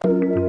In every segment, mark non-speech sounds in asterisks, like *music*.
Thank you.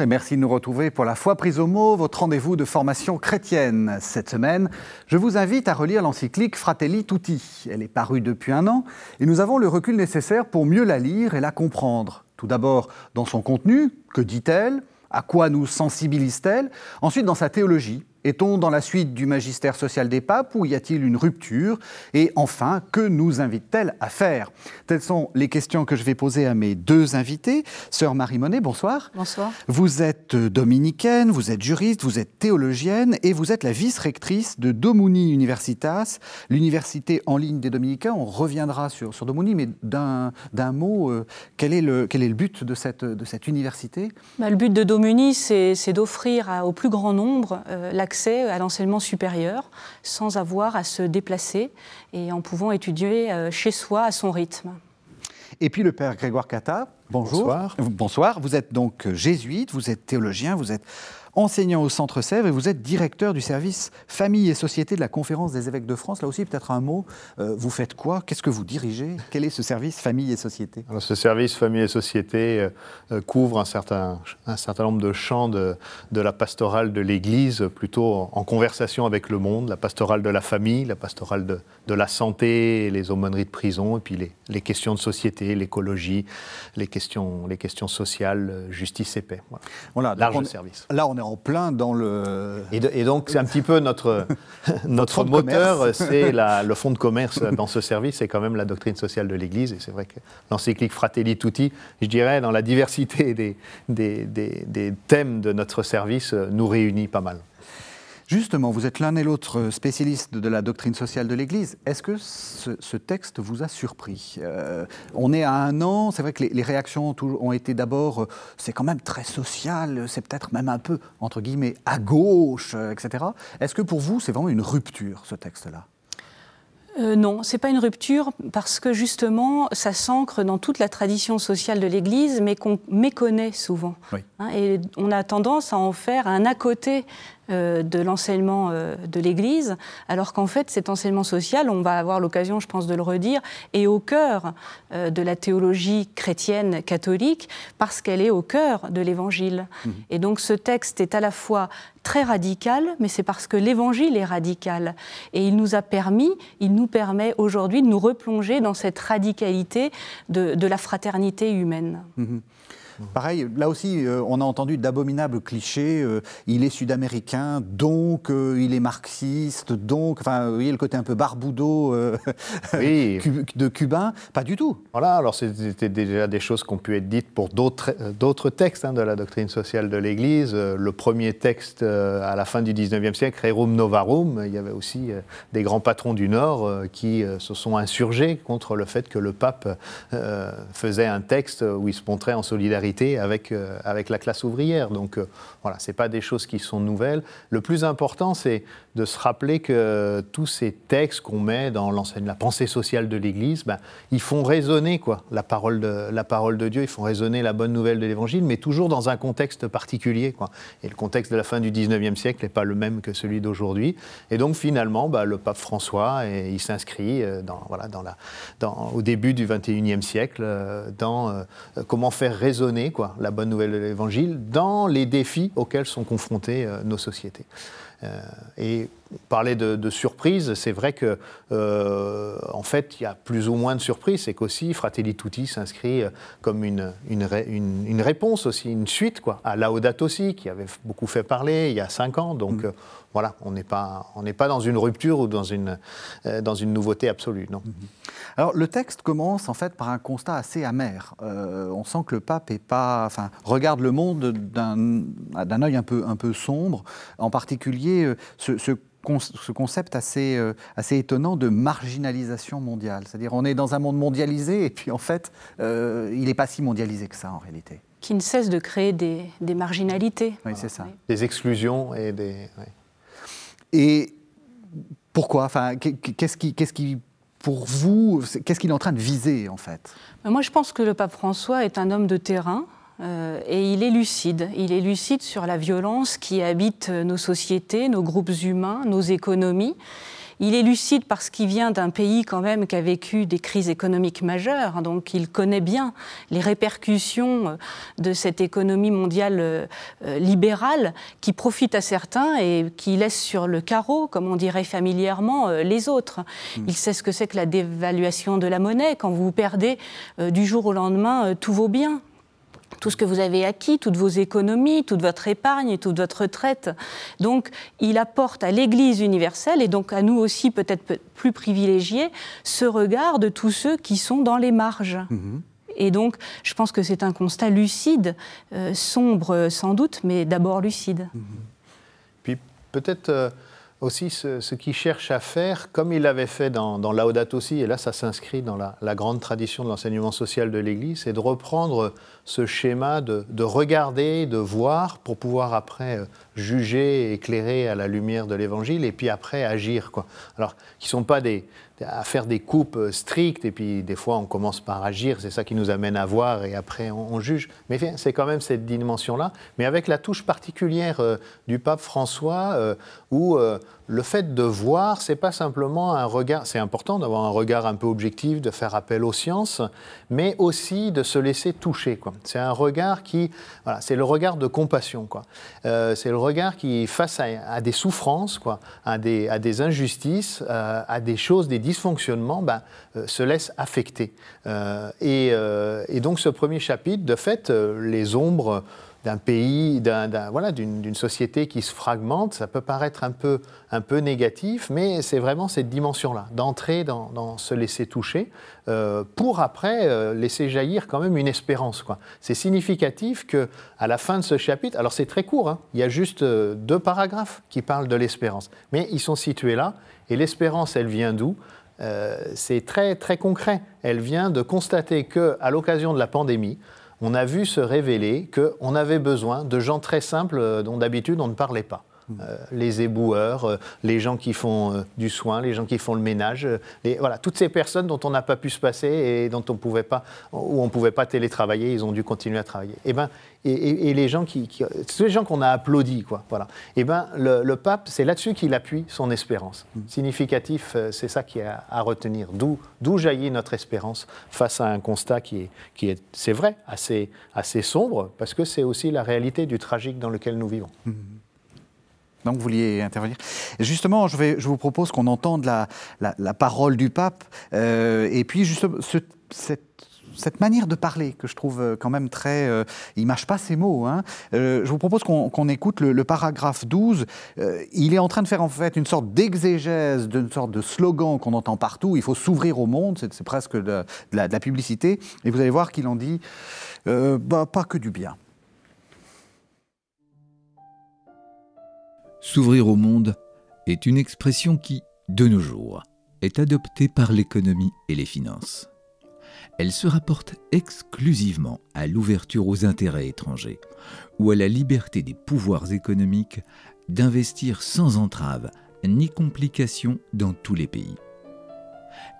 Et merci de nous retrouver pour la foi prise au mot, votre rendez-vous de formation chrétienne. Cette semaine, je vous invite à relire l'encyclique Fratelli Tutti. Elle est parue depuis un an et nous avons le recul nécessaire pour mieux la lire et la comprendre. Tout d'abord dans son contenu, que dit-elle? À quoi nous sensibilise-t-elle? Ensuite dans sa théologie, est-on dans la suite du magistère social des papes ou y a-t-il une rupture Et enfin, que nous invite-t-elle à faire Telles sont les questions que je vais poser à mes deux invités. Sœur Marie Monet, bonsoir. Bonsoir. Vous êtes dominicaine, vous êtes juriste, vous êtes théologienne et vous êtes la vice-rectrice de Domuni Universitas, l'université en ligne des dominicains. On reviendra sur, sur Domuni, mais d'un mot, euh, quel, est le, quel est le but de cette, de cette université? Bah, Le but de Domuni, c'est d'offrir au plus grand nombre euh, la accès à l'enseignement supérieur sans avoir à se déplacer et en pouvant étudier euh, chez soi à son rythme. Et puis le père Grégoire Cata, bonjour. Bonsoir. Bonsoir. Vous êtes donc jésuite, vous êtes théologien, vous êtes enseignant au Centre Sèvres et vous êtes directeur du service famille et société de la Conférence des évêques de France. Là aussi, peut-être un mot. Euh, vous faites quoi? Qu'est-ce que vous dirigez? Quel est ce service famille et société? Alors, Ce service famille et société euh, euh, couvre un certain, un certain nombre de champs de, de la pastorale de l'Église, plutôt en, conversation avec le monde, la pastorale de la famille, la pastorale de, de la santé, les aumôneries de prison, et puis les, les questions de société, l'écologie, les questions, les questions sociales, justice et paix. Voilà, voilà large service. Là, on est en plein dans le. Et, donc, c'est un petit peu notre, *laughs* notre moteur, c'est *laughs* le fond de commerce dans ce service, c'est quand même la doctrine sociale de l'Église. Et c'est vrai que l'encyclique Fratelli Tutti, je dirais, dans la diversité des, des, des thèmes de notre service, nous réunit pas mal. Justement, vous êtes l'un et l'autre spécialiste de la doctrine sociale de l'Église. Est-ce que ce, texte vous a surpris? Euh, On est à un an, c'est vrai que les, réactions ont été d'abord, euh, c'est quand même très social, c'est peut-être même un peu, entre guillemets, à gauche, euh, etc. Est-ce que pour vous, c'est vraiment une rupture, ce texte-là? Euh, non, c'est pas une rupture parce que justement, ça s'ancre dans toute la tradition sociale de l'Église, mais qu'on méconnaît souvent. Hein, et on a tendance à en faire un à côté de l'enseignement euh, de l'Église, alors qu'en fait, cet enseignement social, on va avoir l'occasion, je pense, de le redire, est au cœur de la théologie chrétienne catholique, parce qu'elle est au cœur de l'Évangile. Mmh. Et donc, ce texte est à la fois très radical, mais c'est parce que l'Évangile est radical. Et il nous a permis, il nous permet aujourd'hui de nous replonger dans cette radicalité de, la fraternité humaine. Mhm. Pareil, là aussi, euh, on a entendu d'abominables clichés. Euh, il est sud-américain, donc euh, il est marxiste, donc, enfin, vous voyez le côté un peu barboudo *laughs* de cubain. Pas du tout. Voilà, alors c'était déjà des choses qui ont pu être dites pour d'autres textes hein, de la doctrine sociale de l'Église. Le premier texte à la fin du 19e siècle, Rerum Novarum, il y avait aussi des grands patrons du Nord qui se sont insurgés contre le fait que le pape faisait un texte où il se montrait en solidarité avec, euh, avec la classe ouvrière. Donc euh, voilà, ce pas des choses qui sont nouvelles. Le plus important, c'est de se rappeler que tous ces textes qu'on met dans l'enseigne, la pensée sociale de l'Église, ben, ils font résonner quoi, la, parole de, la parole de Dieu, ils font résonner la bonne nouvelle de l'Évangile, mais toujours dans un contexte particulier. Quoi. Et le contexte de la fin du 19e siècle n'est pas le même que celui d'aujourd'hui. Et donc finalement, ben, le pape François, et, il s'inscrit euh, dans, voilà, dans dans, au début du 21e siècle dans comment faire résonner quoi, la bonne nouvelle de l'Évangile dans les défis auxquels sont confrontées euh, nos sociétés. Euh, et parler de, de surprise, c'est vrai que, euh, en fait, il y a plus ou moins de surprises. C'est qu'aussi, Fratelli Tutti s'inscrit comme une, une, une, réponse aussi, une suite quoi, à Laudato aussi, qui avait beaucoup fait parler il y a cinq ans. Donc, mm. Voilà, on n'est pas, on pas dans une rupture ou dans une, dans une nouveauté absolue. Non. Mm-hmm. Alors le texte commence en fait par un constat assez amer. Euh, on sent que le pape est pas, enfin, regarde le monde d'un œil un peu, un peu sombre, en particulier euh, ce, ce concept assez, euh, assez étonnant de marginalisation mondiale. C'est-à-dire on est dans un monde mondialisé et puis en fait il n'est pas si mondialisé que ça en réalité. Qui ne cesse de créer des, des marginalités. Oui, c'est ça. Des exclusions et des... Et pourquoi? Enfin, Qu'est-ce qu'il est en train de viser en fait? Moi je pense que le pape François est un homme de terrain. Euh, et il est lucide. Il est lucide sur la violence qui habite nos sociétés, nos groupes humains, nos économies. Il est lucide parce qu'il vient d'un pays quand même qui a vécu des crises économiques majeures, donc il connaît bien les répercussions euh, de cette économie mondiale euh, libérale qui profite à certains et qui laisse sur le carreau, comme on dirait familièrement, les autres. Mm. Il sait ce que c'est que la dévaluation de la monnaie quand vous perdez du jour au lendemain tous vos biens tout ce que vous avez acquis, toutes vos économies, toute votre épargne, toute votre retraite. Donc, il apporte à l'Église universelle, et donc à nous aussi peut-être plus privilégiés, ce regard de tous ceux qui sont dans les marges. Mhm. Et donc, je pense que c'est un constat lucide, euh, sombre sans doute, mais d'abord lucide. Mhm. Puis peut-être... Euh, aussi ce, qu'il cherche à faire, comme il l'avait fait dans, dans Laudato aussi, et là ça s'inscrit dans la, grande tradition de l'enseignement social de l'Église, c'est de reprendre ce schéma de, de, regarder, de voir, pour pouvoir après euh, juger, éclairer à la lumière de l'Évangile, et puis après agir. Alors, qui ne sont pas des, à faire des coupes euh, strictes, et puis des fois on commence par agir, c'est ça qui nous amène à voir, et après on, juge. Mais c'est quand même cette dimension-là, mais avec la touche particulière euh, du pape François, euh, où le fait de voir, c'est pas simplement un regard, c'est important d'avoir un regard un peu objectif, de faire appel aux sciences, mais aussi de se laisser toucher. C'est un regard qui, voilà, c'est le regard de compassion. Quoi. c'est le regard qui, face à, des souffrances, quoi, à, des, injustices, à des choses, des dysfonctionnements ben, euh, se laissent affecter. Euh, euh, et, donc ce premier chapitre, de fait, les ombres d'un pays, voilà, d'une, société qui se fragmente, ça peut paraître un peu, un peu négatif, mais c'est vraiment cette dimension-là, d'entrer dans, se laisser toucher, pour après laisser jaillir quand même une espérance. C'est significatif que à la fin de ce chapitre, alors c'est très court, hein, il y a juste deux paragraphes qui parlent de l'espérance, mais ils sont situés là, et l'espérance, elle vient d'où? Euh, c'est très, très concret. Elle vient de constater qu'à l'occasion de la pandémie, on a vu se révéler qu'on avait besoin de gens très simples euh, dont d'habitude on ne parlait pas. Euh, les éboueurs, euh, les gens qui font euh, du soin, les gens qui font le ménage, et voilà, toutes ces personnes dont on n'a pas pu se passer et dont on pouvait pas, où on ne pouvait pas télétravailler, ils ont dû continuer à travailler. Et, eh ben, et, les gens qui, les gens qu'on a applaudis, quoi, voilà. Et eh ben, le, pape, c'est là-dessus qu'il appuie son espérance. Mm. Significatif, c'est ça qui est à, retenir. D'où, d'où jaillit notre espérance face à un constat qui est, qui est, c'est vrai, assez, assez sombre, parce que c'est aussi la réalité du tragique dans lequel nous vivons. Mm. Donc vous vouliez intervenir. justement, je, vous propose qu'on entende la, la, parole du pape euh, et puis justement cette, cette, manière de parler que je trouve euh, quand même très... Euh, il mâche pas ses mots. Hein. je vous propose qu'on écoute le, paragraphe 12. il est en train de faire en fait une sorte d'exégèse, d'une sorte de slogan qu'on entend partout. Il faut s'ouvrir au monde, c'est presque de, la, de, la, publicité. Et vous allez voir qu'il en dit bah, pas que du bien. S'ouvrir au monde est une expression qui, de nos jours, est adoptée par l'économie et les finances. Elle se rapporte exclusivement à l'ouverture aux intérêts étrangers ou à la liberté des pouvoirs économiques d'investir sans entrave ni complication dans tous les pays.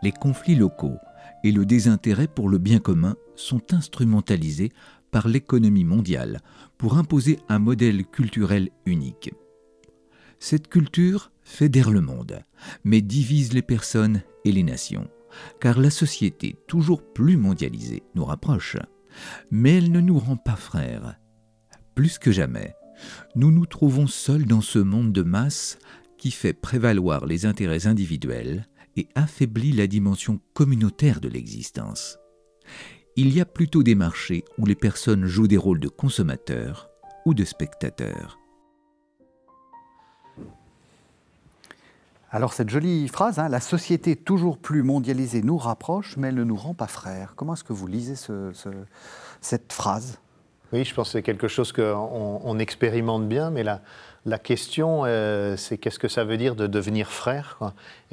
Les conflits locaux et le désintérêt pour le bien commun sont instrumentalisés par l'économie mondiale pour imposer un modèle culturel unique. Cette culture fédère le monde, mais divise les personnes et les nations, car la société toujours plus mondialisée nous rapproche, mais elle ne nous rend pas frères. Plus que jamais, nous nous trouvons seuls dans ce monde de masse qui fait prévaloir les intérêts individuels et affaiblit la dimension communautaire de l'existence. Il y a plutôt des marchés où les personnes jouent des rôles de consommateurs ou de spectateurs. Alors cette jolie phrase, hein, la société toujours plus mondialisée nous rapproche, mais elle ne nous rend pas frères. Comment est-ce que vous lisez cette phrase? Oui, je pense que c'est quelque chose qu'on expérimente bien, mais la, la question, euh, c'est qu'est-ce que ça veut dire de devenir frère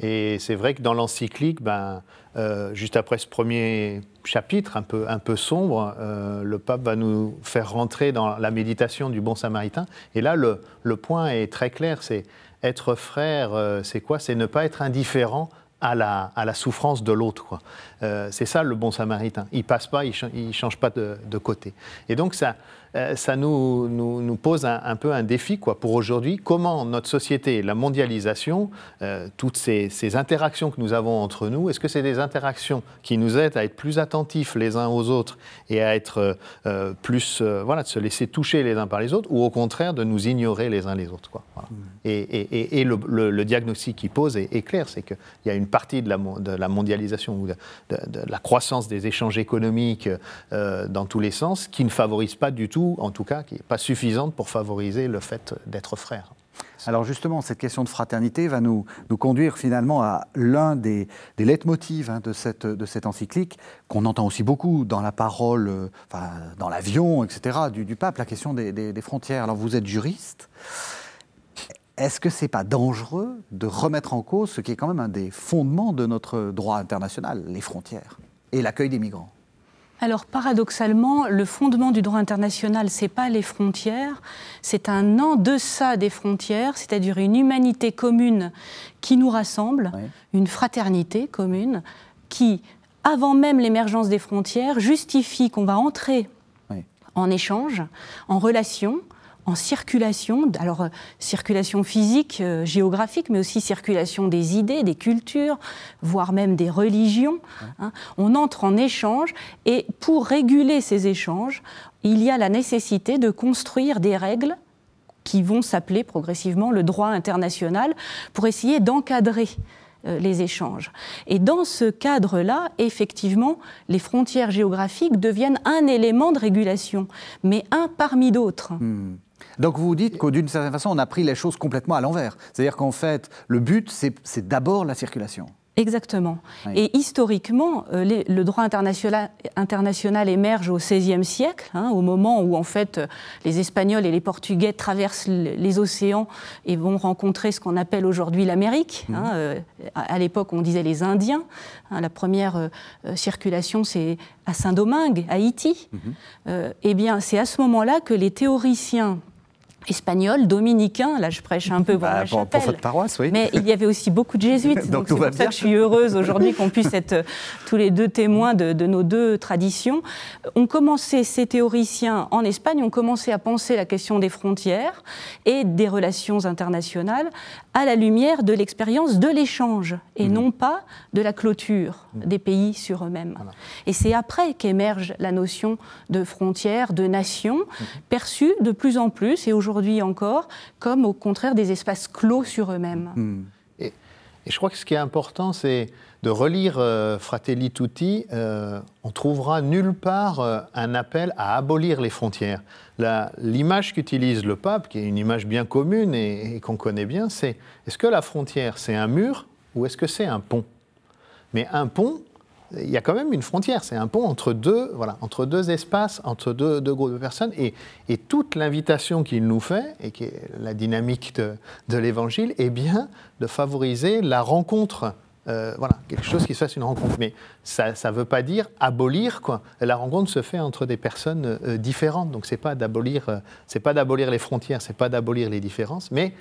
Et c'est vrai que dans l'encyclique, ben, euh, juste après ce premier chapitre un peu, un peu sombre, euh, le pape va nous faire rentrer dans la méditation du bon samaritain. Et là, le point est très clair, c'est être frère, euh, c'est quoi? C'est ne pas être indifférent à la, à la souffrance de l'autre. Euh, c'est ça le bon samaritain. Il passe pas, il ne change pas de, de, côté. Et donc ça, euh, ça nous, nous, pose un, peu un défi quoi, pour aujourd'hui. Comment notre société, la mondialisation, euh, toutes ces, interactions que nous avons entre nous, est-ce que c'est des interactions qui nous aident à être plus attentifs les uns aux autres et à être plus, voilà, de se laisser toucher les uns par les autres, ou au contraire de nous ignorer les uns les autres quoi, mmh. Et, et, le, diagnostic qu'il pose est, clair, c'est qu'il y a une partie de la, de la mondialisation ou de, de, la croissance des échanges économiques dans tous les sens qui ne favorise pas du tout en tout cas, qui n'est pas suffisante pour favoriser le fait d'être frère. Alors justement, cette question de fraternité va nous, nous conduire finalement à l'un des, des leitmotivs hein, de, cette, de cette encyclique, qu'on entend aussi beaucoup dans la parole, euh, dans l'avion, etc., du, pape, la question des, frontières. Alors vous êtes juriste. Est-ce que ce n'est pas dangereux de remettre en cause ce qui est quand même un des fondements de notre droit international, les frontières et l'accueil des migrants? Alors paradoxalement, le fondement du droit international, c'est pas les frontières, c'est un en deçà des frontières, c'est-à-dire une humanité commune qui nous rassemble, une fraternité commune qui, avant même l'émergence des frontières, justifie qu'on va entrer en échange, en relation, en circulation, alors euh, circulation physique, euh, géographique, mais aussi circulation des idées, des cultures, voire même des religions. Hein. On entre en échange et pour réguler ces échanges, il y a la nécessité de construire des règles qui vont s'appeler progressivement le droit international pour essayer d'encadrer euh, les échanges. Et dans ce cadre-là, effectivement, les frontières géographiques deviennent un élément de régulation, mais un parmi d'autres. Hmm. Donc vous dites que d'une certaine façon, on a pris les choses complètement à l'envers. C'est-à-dire qu'en fait, le but, c'est d'abord la circulation. Exactement. Et historiquement, euh, le droit international, international, émerge au XVIe siècle, hein, au moment où en fait les Espagnols et les Portugais traversent les océans et vont rencontrer ce qu'on appelle aujourd'hui l'Amérique. Hein, mhm. euh, à l'époque, on disait les Indiens. Hein, la première euh, circulation, c'est à Saint-Domingue, Haïti. Mhm. eh bien, c'est à ce moment-là que les théoriciens espagnol, dominicain, là je prêche un peu pour bah, Pour, votre paroisse, oui. Mais il y avait aussi beaucoup de jésuites, *laughs* donc, c'est pour ça que je suis heureuse aujourd'hui qu'on puisse être euh, tous les deux témoins de, nos deux traditions. On commençait, ces théoriciens en Espagne. Ont commencé à penser la question des frontières et des relations internationales à la lumière de l'expérience de l'échange et mmh. non pas de la clôture mmh. des pays sur eux-mêmes. Et c'est après qu'émerge la notion de frontières, de nation, mmh. perçue de plus en plus et aujourd'hui encore, comme au contraire des espaces clos sur eux-mêmes. Hmm. Et, je crois que ce qui est important, c'est de relire euh, Fratelli Tutti. Euh, on trouvera nulle part euh, un appel à abolir les frontières. L'image qu'utilise le pape, qui est une image bien commune et qu'on connaît bien, c'est est-ce que la frontière, c'est un mur ou est-ce que c'est un pont? Mais un pont, il y a quand même une frontière. C'est un pont entre deux, voilà, entre deux espaces, entre deux, groupes de personnes. Et, toute l'invitation qu'il nous fait, et qui est la dynamique de l'Évangile, est bien de favoriser la rencontre. Euh, voilà, quelque chose qui se fasse une rencontre. Mais ça ne veut pas dire abolir, quoi. La rencontre se fait entre des personnes euh, différentes. Donc, ce n'est pas d'abolir euh, pas d'abolir les frontières, c'est pas d'abolir les différences. Mais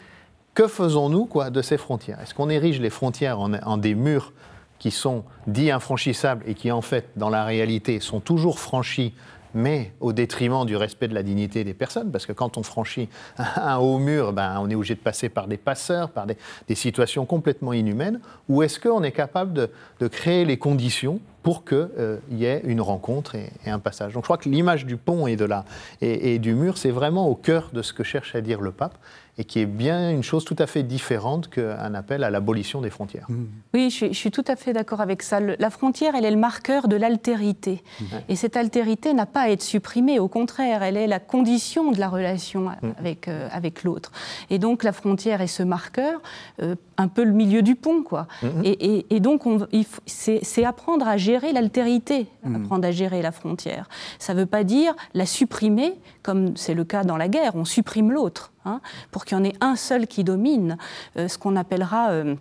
que faisons-nous, quoi, de ces frontières? Est-ce qu'on érige les frontières en, en des murs qui sont dits infranchissables et qui en fait, dans la réalité, sont toujours franchis mais au détriment du respect de la dignité des personnes, parce que quand on franchit *laughs* un haut mur, ben, on est obligé de passer par des passeurs, par des, situations complètement inhumaines, ou est-ce qu'on est capable de, créer les conditions pour qu'il euh, y ait une rencontre et, un passage? Donc je crois que l'image du pont et, de la, et du mur, c'est vraiment au cœur de ce que cherche à dire le pape et qui est bien une chose tout à fait différente qu'un appel à l'abolition des frontières. Mmh. Oui, je suis, tout à fait d'accord avec ça. la frontière, elle est le marqueur de l'altérité. Mmh. Et cette altérité n'a pas à être supprimée, au contraire, elle est la condition de la relation mmh. avec, euh, avec l'autre. Et donc la frontière est ce marqueur, euh, un peu le milieu du pont, quoi. Et, et, donc c'est apprendre à gérer l'altérité, apprendre à gérer la frontière. Ça ne veut pas dire la supprimer, comme c'est le cas dans la guerre, on supprime l'autre. Hein, pour qu'il y en ait un seul qui domine, euh, ce qu'on appellera euh,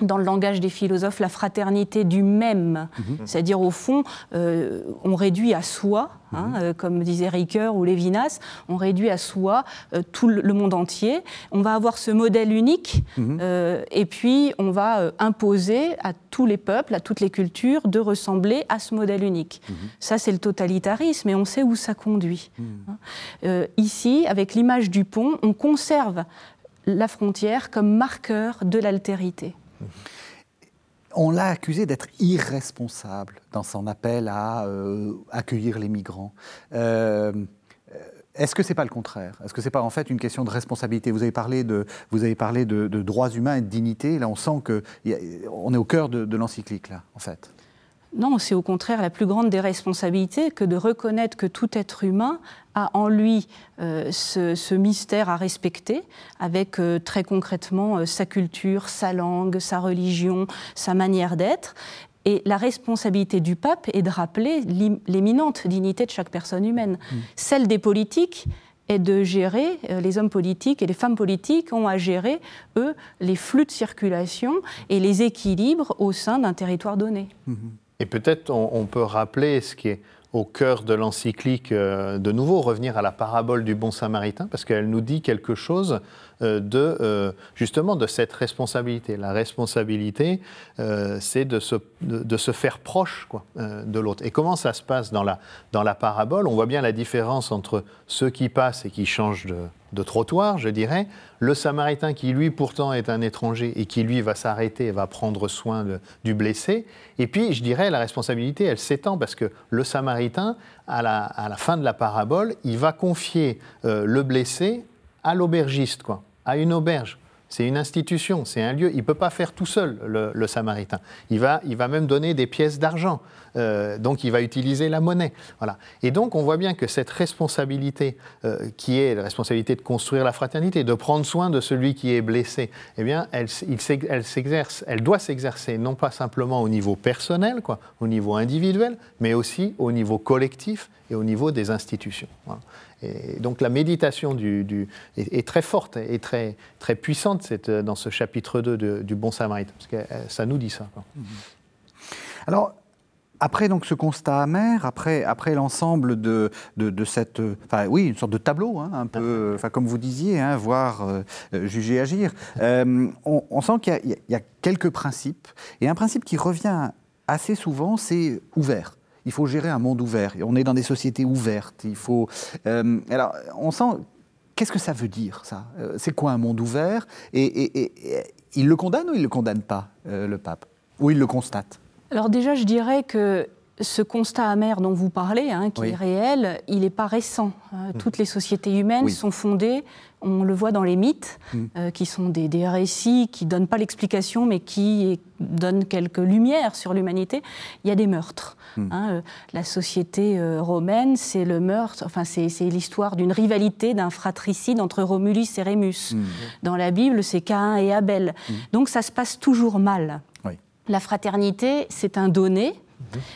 dans le langage des philosophes, la fraternité du même. Mhm. C'est-à-dire, au fond, euh, on réduit à soi, hein, mhm. euh, comme disait Ricoeur ou Lévinas, on réduit à soi euh, tout le monde entier. On va avoir ce modèle unique, mhm. et puis on va imposer à tous les peuples, à toutes les cultures, de ressembler à ce modèle unique. Ça, c'est le totalitarisme, et on sait où ça conduit. Hein. ici, avec l'image du pont, on conserve la frontière comme marqueur de l'altérité. On l'a accusé d'être irresponsable dans son appel à euh, accueillir les migrants. Euh, est-ce que ce n'est pas le contraire? Est-ce que ce n'est pas en fait une question de responsabilité? Vous avez parlé de, droits humains et de dignité. Là, on sent qu'on est au cœur de, de l'encyclique, là, en fait. Non, c'est au contraire la plus grande des responsabilités que de reconnaître que tout être humain a en lui euh, ce, mystère à respecter, avec euh, très concrètement euh, sa culture, sa langue, sa religion, sa manière d'être. Et la responsabilité du pape est de rappeler l'éminente dignité de chaque personne humaine. Mmh. Celle des politiques est de gérer, les hommes politiques et les femmes politiques ont à gérer, eux, les flux de circulation et les équilibres au sein d'un territoire donné. Mmh. Et peut-être on, peut rappeler ce qui est au cœur de l'encyclique, euh, de nouveau revenir à la parabole du bon samaritain, parce qu'elle nous dit quelque chose euh, de euh, justement de cette responsabilité. La responsabilité, c'est de se, de, se, faire proche quoi, de l'autre. Et comment ça se passe dans la, dans la parabole? On voit bien la différence entre ceux qui passent et qui changent de, de trottoir, je dirais. Le Samaritain qui, lui, pourtant est un étranger et qui, lui, va s'arrêter et va prendre soin du blessé. Et puis, je dirais, la responsabilité, elle s'étend parce que le Samaritain, à la, fin de la parabole, il va confier euh, le blessé à l'aubergiste, quoi, à une auberge. C'est une institution, c'est un lieu. Il ne peut pas faire tout seul, le, Samaritain. Il va, il va même donner des pièces d'argent. Euh, donc, il va utiliser la monnaie. Voilà. Et donc, on voit bien que cette responsabilité, euh, qui est la responsabilité de construire la fraternité, de prendre soin de celui qui est blessé, eh bien, elle, elle elle doit s'exercer non pas simplement au niveau personnel, quoi, au niveau individuel, mais aussi au niveau collectif et au niveau des institutions. Voilà. Et donc la méditation du, est, très forte et très, très puissante cette, dans ce chapitre 2 du Bon Samaritain, parce que euh, ça nous dit ça. Mhm. Alors, après donc ce constat amer, après, après l'ensemble de, de, cette, enfin oui, une sorte de tableau, hein, un peu, enfin comme vous disiez, hein, voir, euh, juger, agir. Euh, on, sent qu'il y, y, a quelques principes et un principe qui revient assez souvent, c'est ouvert il faut gérer un monde ouvert. On est dans des sociétés ouvertes. Il faut. Euh, alors, on sent. Qu'est-ce que ça veut dire, ça? Euh, C'est quoi un monde ouvert? Et, il le condamne ou il ne le condamne pas, euh, le pape? Ou il le constate? Alors, déjà, je dirais que ce constat amer dont vous parlez, hein, qui est réel, il n'est pas récent. Mmh. Toutes les sociétés humaines sont fondées on le voit dans les mythes, mm. euh, qui sont des, récits qui ne donnent pas l'explication, mais qui donnent quelques lumières sur l'humanité. Il y a des meurtres. Mm. Hein, euh, la société euh, romaine, c'est le meurtre, enfin, c'est l'histoire d'une rivalité, d'un fratricide entre Romulus et Rémus. Mm. Dans la Bible, c'est Caïn et Abel. Donc ça se passe toujours mal. La fraternité, c'est un donné,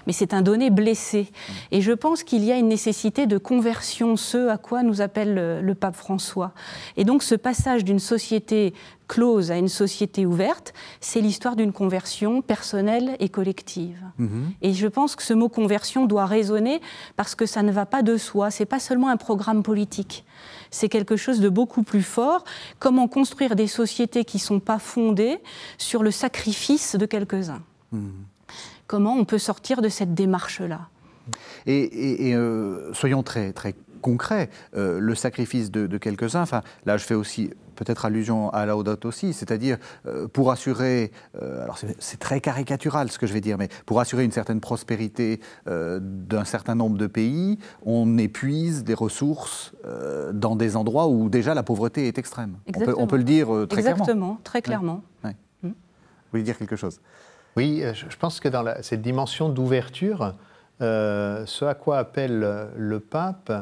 mais c'est un donné blessé. Et je pense qu'il y a une nécessité de conversion, ce à quoi nous appelle le, pape François. Et donc ce passage d'une société close à une société ouverte, c'est l'histoire d'une conversion personnelle et collective. Mhm. Et je pense que ce mot conversion doit résonner parce que ça ne va pas de soi, c'est pas seulement un programme politique. C'est quelque chose de beaucoup plus fort. Comment construire des sociétés qui ne sont pas fondées sur le sacrifice de quelques-uns. Mhm comment on peut sortir de cette démarche-là. Et, euh, soyons très, très concrets, euh, le sacrifice de, quelques-uns, enfin, là je fais aussi peut-être allusion à la Laudato aussi, c'est-à-dire euh, pour assurer, alors c'est très caricatural ce que je vais dire, mais pour assurer une certaine prospérité d'un certain nombre de pays, on épuise des ressources dans des endroits où déjà la pauvreté est extrême. On peut, le dire très clairement. Exactement, très clairement. Hmm. Vous voulez dire quelque chose? Oui, euh, je pense que dans cette dimension d'ouverture, euh, ce à quoi appelle le pape,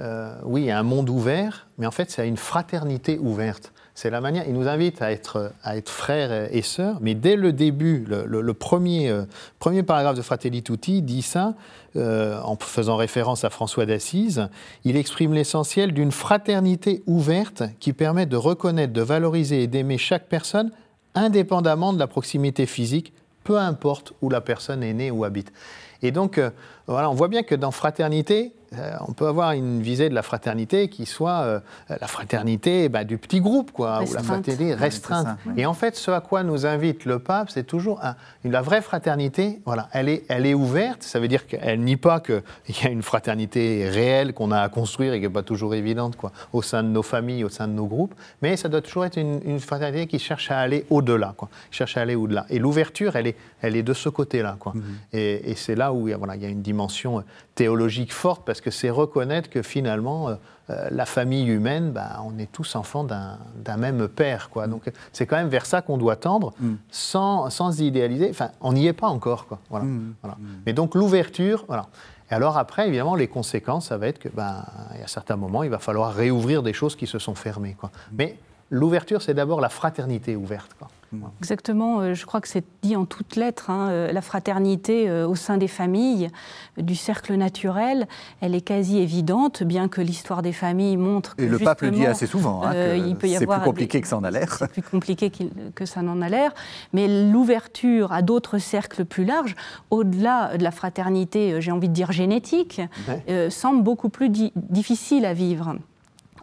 euh, oui, un monde ouvert, mais en fait, c'est une fraternité ouverte. C'est la manière. Il nous invite à être, à être frères et sœurs, mais dès le début, le, premier, premier paragraphe de Fratelli Tutti dit ça, en faisant référence à François d'Assise. Il exprime l'essentiel d'une fraternité ouverte qui permet de reconnaître, de valoriser et d'aimer chaque personne indépendamment de la proximité physique, peu importe où la personne est née ou habite. Et donc, euh, voilà, on voit bien que dans fraternité, on peut avoir une visée de la fraternité qui soit euh, la fraternité bah, du petit groupe, quoi, ou la fraternité restreinte. Et en fait, ce à quoi nous invite le pape, c'est toujours la vraie fraternité. Voilà, elle est, elle est ouverte. Ça veut dire qu'elle nie pas qu'il *laughs* y a une fraternité réelle qu'on a à construire et qui n'est pas toujours évidente, quoi, au sein de nos familles, au sein de nos groupes. Mais ça doit toujours être une, fraternité qui cherche à aller au-delà, quoi, cherche à aller au-delà. Et l'ouverture, elle est, elle est de ce côté-là, quoi. Mhm. Et, et c'est là où voilà, il y a une dimension théologique forte parce que c'est reconnaître que finalement, euh, euh, la famille humaine, bah, on est tous enfants d'un même père. Quoi. Donc c'est quand même vers ça qu'on doit tendre, mm. sans, sans, idéaliser. Enfin, on n'y est pas encore. Quoi. Voilà. Mm. Voilà. Mm. Mais donc l'ouverture, voilà. Et alors après, évidemment, les conséquences, ça va être que, ben, a certains moments, il va falloir réouvrir des choses qui se sont fermées. Quoi. Mais l'ouverture, c'est d'abord la fraternité ouverte. Quoi. Exactement, euh, je crois que c'est dit en toutes lettres, hein, euh, la fraternité euh, au sein des familles, du cercle naturel, elle est quasi évidente, bien que l'histoire des familles montre que Et le pape le dit assez souvent, hein, c'est plus compliqué que ça en a l'air. C'est plus compliqué que ça n'en a l'air, mais l'ouverture à d'autres cercles plus larges, au-delà de la fraternité, j'ai envie de dire génétique, semble beaucoup plus difficile à vivre.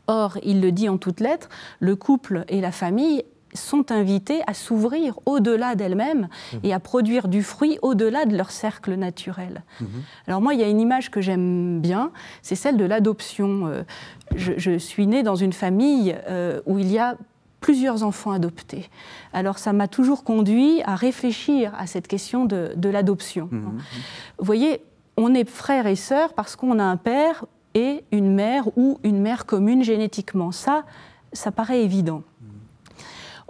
Or, il le dit en toutes lettres, le couple et la famille sont invités à s'ouvrir au-delà d'elles-mêmes mmh. et à produire du fruit au-delà de leur cercle naturel. Mmh. Alors moi, il y a une image que j'aime bien, c'est celle de l'adoption. Euh, je, suis née dans une famille euh, où il y a plusieurs enfants adoptés. Alors ça m'a toujours conduit à réfléchir à cette question de, l'adoption. Mmh. Vous voyez, on est frères et sœurs parce qu'on a un père et une mère ou une mère commune génétiquement. Ça, ça paraît évident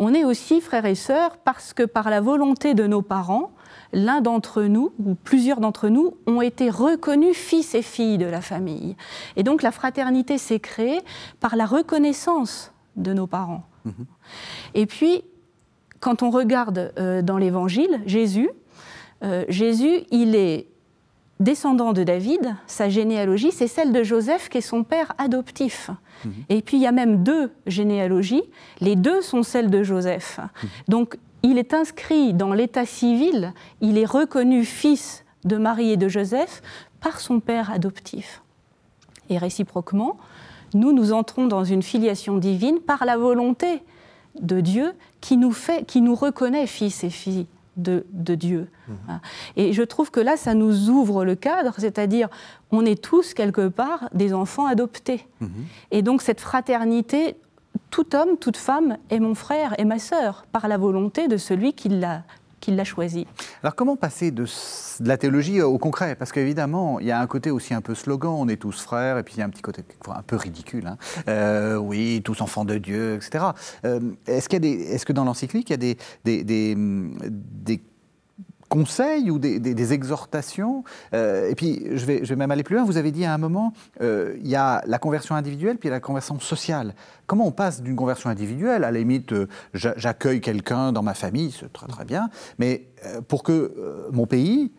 on est aussi frères et sœurs parce que par la volonté de nos parents, l'un d'entre nous, ou plusieurs d'entre nous, ont été reconnus fils et filles de la famille. Et donc la fraternité s'est créée par la reconnaissance de nos parents. Mhm. Et puis, quand on regarde euh, dans l'Évangile, Jésus, euh, Jésus, il est descendant de David, sa généalogie, c'est celle de Joseph qui est son père adoptif. Mhm. Et puis il y a même deux généalogies, les deux sont celles de Joseph. Mhm. Donc il est inscrit dans l'état civil, il est reconnu fils de Marie et de Joseph par son père adoptif. Et réciproquement, nous, nous entrons dans une filiation divine par la volonté de Dieu qui nous, fait, qui nous reconnaît fils et filles de, Dieu. Mhm. Et je trouve que là, ça nous ouvre le cadre, c'est-à-dire on est tous quelque part des enfants adoptés. Mhm. Et donc cette fraternité, tout homme, toute femme est mon frère et ma sœur, par la volonté de celui qui l'a qu'il l'a choisi. Alors comment passer de, la théologie au concret? Parce qu'évidemment, il y a un côté aussi un peu slogan, on est tous frères, et puis il y a un petit côté un peu ridicule. Hein. Euh, oui, tous enfants de Dieu, etc. Euh, est-ce, qu'il est que dans l'encyclique, il y a des, des, des, des conseils ou des, exhortations. Euh, et puis, je vais, même aller plus loin. Vous avez dit à un moment, euh, il y a la conversion individuelle, puis la conversion sociale. Comment on passe d'une conversion individuelle, à la limite, euh, j'accueille quelqu'un dans ma famille, c'est très très bien, mais pour que mon pays,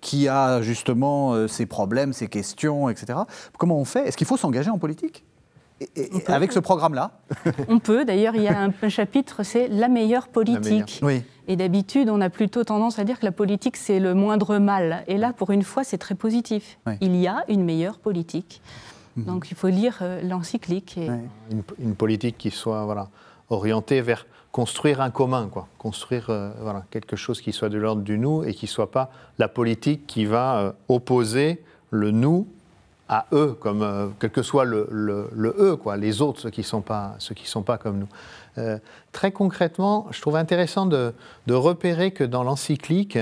qui a justement ses problèmes, ses questions, etc., comment on fait? Est-ce qu'il faut s'engager en politique? Avec ce programme-là On peut. D'ailleurs, il y a un, *laughs* chapitre, c'est la meilleure politique. Oui. Et d'habitude, on a plutôt tendance à dire que la politique, c'est le moindre mal. Et là, pour une fois, c'est très positif. Il y a une meilleure politique. Mhm. Donc, il faut lire euh, l'encyclique. Et... Une, politique qui soit voilà, orientée vers construire un commun, quoi. construire euh, voilà, quelque chose qui soit de l'ordre du nous et qui ne soit pas la politique qui va euh, opposer le nous à eux, comme euh, quel que soit le, le, eux, quoi, les autres, ceux qui ne sont, pas, sont pas comme nous. Euh, très concrètement, je trouve intéressant de, de repérer que dans l'encyclique,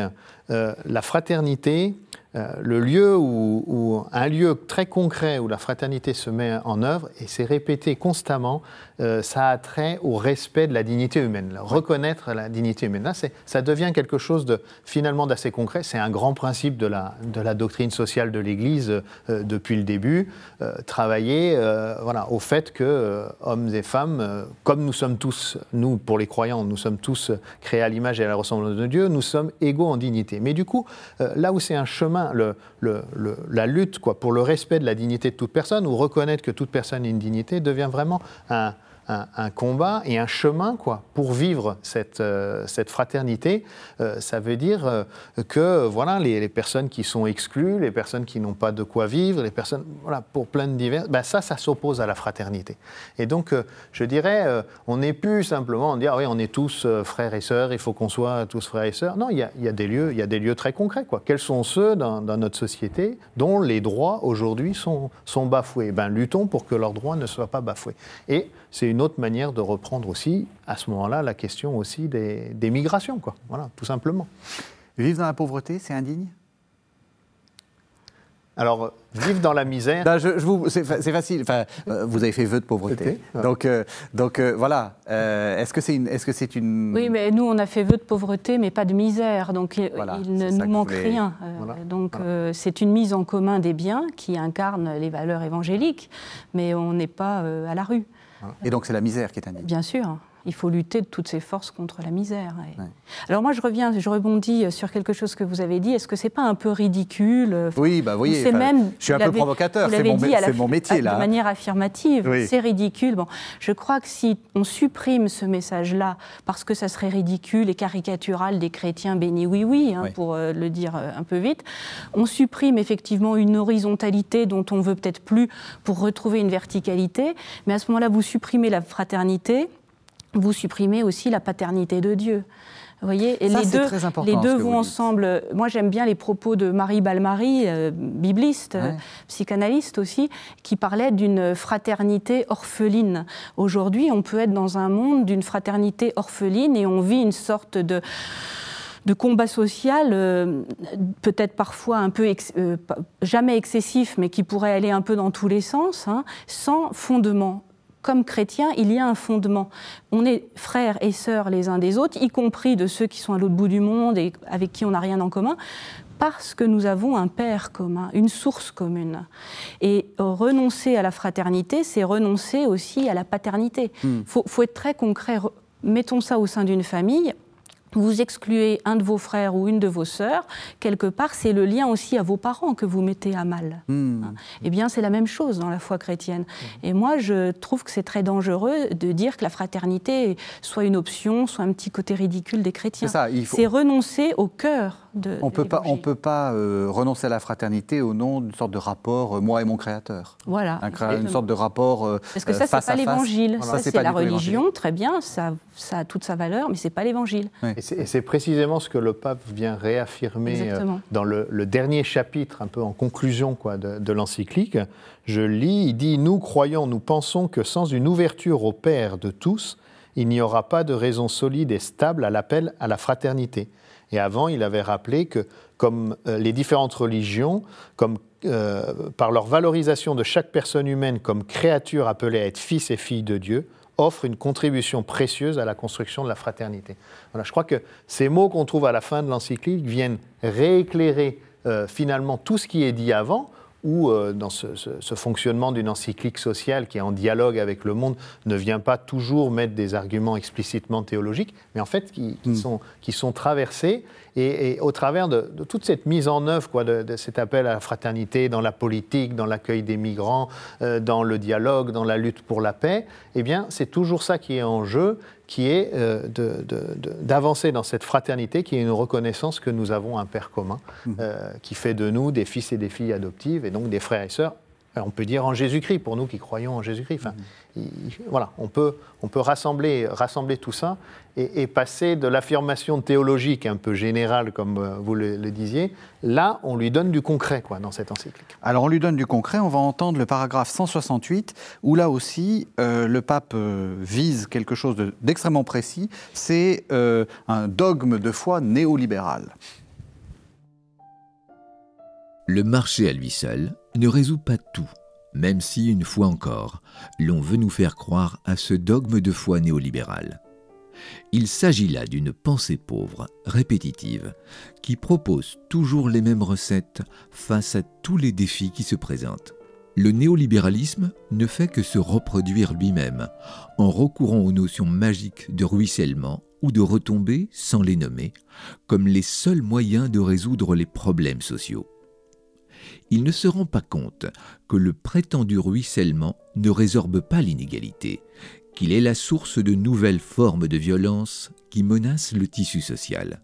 euh, la fraternité, le lieu où, un lieu très concret où la fraternité se met en œuvre, et c'est répété constamment, euh, ça a trait au respect de la dignité humaine, reconnaître la dignité humaine. Là, ça devient quelque chose de finalement d'assez concret. C'est un grand principe de la, de la doctrine sociale de l'Église euh, depuis le début. travailler voilà, au fait que hommes et femmes, comme nous sommes tous, nous pour les croyants, nous sommes tous créés à l'image et à la ressemblance de Dieu, nous sommes égaux en dignité. Mais du coup, là où c'est un chemin la lutte quoi, pour le respect de la dignité de toute personne, ou reconnaître que toute personne a une dignité, devient vraiment un, un, combat et un chemin quoi, pour vivre cette, euh, cette fraternité. Euh, ça veut dire euh, que voilà, les, personnes qui sont exclues, les personnes qui n'ont pas de quoi vivre, les personnes, voilà, pour plein de divers, ben ça, ça s'oppose à la fraternité. Et donc, je dirais, on n'est plus simplement en dire, ah oui, on est tous frères et sœurs, il faut qu'on soit tous frères et sœurs. Non, il y a, y a des, lieux, il des lieux très concrets. Quoi. Quels sont ceux dans, dans notre société dont les droits aujourd'hui sont, sont bafoués? Ben, luttons pour que leurs droits ne soient pas bafoués. Et c'est une autre manière de reprendre aussi, à ce moment-là, la question aussi des, migrations, quoi. Voilà, tout simplement. Vivre dans la pauvreté, c'est indigne? Alors, vivre dans la misère. *laughs* Ben, c'est facile. Enfin, euh, vous avez fait vœu de pauvreté. Donc, euh, donc euh, voilà. est-ce que c'est une, est-ce que c'est une. Oui, mais nous, on a fait vœu de pauvreté, mais pas de misère. Donc, il, ne nous manque rien. Donc, c'est une mise en commun des biens qui incarne les valeurs évangéliques, mais on n'est pas à la rue. Et donc c'est la misère qui est un Bien sûr. Il faut lutter de toutes ses forces contre la misère. Alors moi, je reviens, je rebondis sur quelque chose que vous avez dit. Est-ce que c'est pas un peu ridicule Oui, bah voyez, même, je suis un peu provocateur. C'est mon, mon, métier là. De manière affirmative, c'est ridicule. Bon, je crois que si on supprime ce message-là parce que ça serait ridicule et caricatural des chrétiens bénis oui oui, hein, pour euh, le dire euh, un peu vite, on supprime effectivement une horizontalité dont on veut peut-être plus pour retrouver une verticalité. Mais à ce moment-là, vous supprimez la fraternité vous supprimez aussi la paternité de Dieu. Vous voyez, et les deux, les deux vont ensemble. Moi, j'aime bien les propos de Marie Balmary, euh, bibliste, euh, psychanalyste aussi, qui parlait d'une fraternité orpheline. Aujourd'hui, on peut être dans un monde d'une fraternité orpheline et on vit une sorte de de combat social, euh, peut-être parfois un peu, jamais excessif, mais qui pourrait aller un peu dans tous les sens, hein, sans fondement comme chrétien, il y a un fondement. On est frères et sœurs les uns des autres, y compris de ceux qui sont à l'autre bout du monde et avec qui on n'a rien en commun, parce que nous avons un père commun, une source commune. Et renoncer à la fraternité, c'est renoncer aussi à la paternité. Il hmm. faut, faut, être très concret. Mettons ça au sein d'une famille vous excluez un de vos frères ou une de vos sœurs, quelque part, c'est le lien aussi à vos parents que vous mettez à mal. Hmm. Hein. Eh bien, c'est la même chose dans la foi chrétienne. Hmm. Et moi, je trouve que c'est très dangereux de dire que la fraternité soit une option, soit un petit côté ridicule des chrétiens. C'est renoncer au cœur de. On peut pas, on peut pas euh, renoncer à la fraternité au nom d'une sorte de rapport euh, moi et mon Créateur. Voilà. une sorte de rapport. Euh, Parce que ça, c'est pas l'évangile. Ça, c'est la religion, très bien, ça, ça a toute sa valeur, mais c'est pas l'évangile. Et c'est précisément ce que le pape vient réaffirmer euh, dans le, dernier chapitre, un peu en conclusion quoi, de, l'encyclique. Je lis, il dit Nous croyons, nous pensons que sans une ouverture au Père de tous, il n'y aura pas de raison solide et stable à l'appel à la fraternité. Et avant, il avait rappelé que, comme euh, les différentes religions, comme euh, par leur valorisation de chaque personne humaine comme créature appelée à être fils et fille de Dieu, offre une contribution précieuse à la construction de la fraternité. Voilà, je crois que ces mots qu'on trouve à la fin de l'encyclique viennent rééclairer euh, finalement tout ce qui est dit avant, ou euh, dans ce, fonctionnement d'une encyclique sociale qui est en dialogue avec le monde ne vient pas toujours mettre des arguments explicitement théologiques, mais en fait qui, hmm. sont, qui sont traversés et, au travers de, toute cette mise en œuvre quoi, de, cet appel à la fraternité dans la politique, dans l'accueil des migrants, euh, dans le dialogue, dans la lutte pour la paix, eh bien, c'est toujours ça qui est en jeu, qui est euh, d'avancer dans cette fraternité, qui est une reconnaissance que nous avons un Père commun, mmh. euh, qui fait de nous des fils et des filles adoptives, et donc des frères et sœurs on peut dire en Jésus-Christ, pour nous qui croyons en Jésus-Christ. Enfin, voilà, on peut, on peut rassembler, rassembler tout ça et, passer de l'affirmation théologique un peu générale, comme euh, vous le, disiez, là, on lui donne du concret quoi, dans cette encyclique. Alors, on lui donne du concret, on va entendre le paragraphe 168, où là aussi, euh, le pape euh, vise quelque chose d'extrêmement précis, c'est un dogme de foi néolibéral. Le marché à lui seul ne résout pas tout, même si, une fois encore, l'on veut nous faire croire à ce dogme de foi néolibéral. Il s'agit là d'une pensée pauvre, répétitive, qui propose toujours les mêmes recettes face à tous les défis qui se présentent. Le néolibéralisme ne fait que se reproduire lui-même en recourant aux notions magiques de ruissellement ou de retombées sans les nommer, comme les seuls moyens de résoudre les problèmes sociaux il ne se rend pas compte que le prétendu ruissellement ne résorbe pas l'inégalité, qu'il est la source de nouvelles formes de violence qui menacent le tissu social.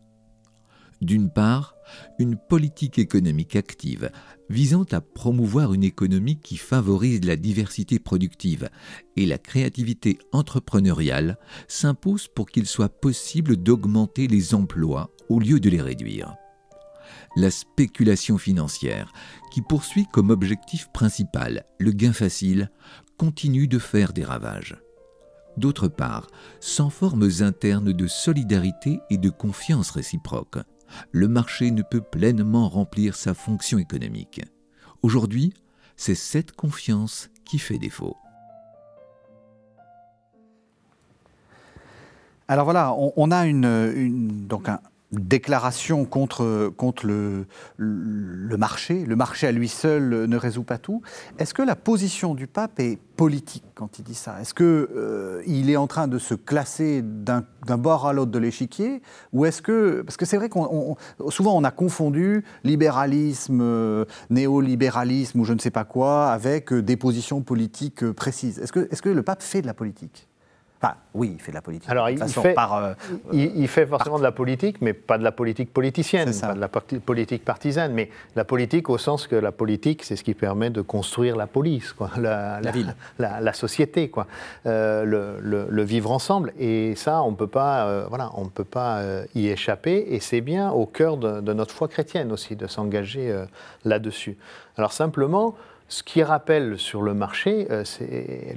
D'une part, une politique économique active visant à promouvoir une économie qui favorise la diversité productive et la créativité entrepreneuriale s'impose pour qu'il soit possible d'augmenter les emplois au lieu de les réduire. La spéculation financière, qui poursuit comme objectif principal le gain facile, continue de faire des ravages. D'autre part, sans formes internes de solidarité et de confiance réciproque, le marché ne peut pleinement remplir sa fonction économique. Aujourd'hui, c'est cette confiance qui fait défaut. Alors voilà, on, a déclaration contre, contre le, le, marché. Le marché à lui seul ne résout pas tout. Est-ce que la position du pape est politique quand il dit ça? Est-ce qu'il euh, est en train de se classer d'un bord à l'autre de l'échiquier? Ou est-ce que... Parce que c'est vrai qu'on souvent on a confondu libéralisme, euh, néolibéralisme ou je ne sais pas quoi avec des positions politiques précises. Est-ce que, est -ce que le pape fait de la politique? Enfin, oui, il fait de la politique. Alors, il, fait, euh, il, fait forcément de la politique, mais pas de la politique politicienne, pas de la politique partisane, mais la politique au sens que la politique, c'est ce qui permet de construire la police, quoi, la, ville, *laughs* la, société, quoi, euh, le, vivre ensemble. Et ça, on peut pas, euh, voilà, on ne peut pas y échapper. Et c'est bien au cœur de, de, notre foi chrétienne aussi de s'engager là-dessus. Alors simplement. Ce qui rappelle sur le marché, euh, c'est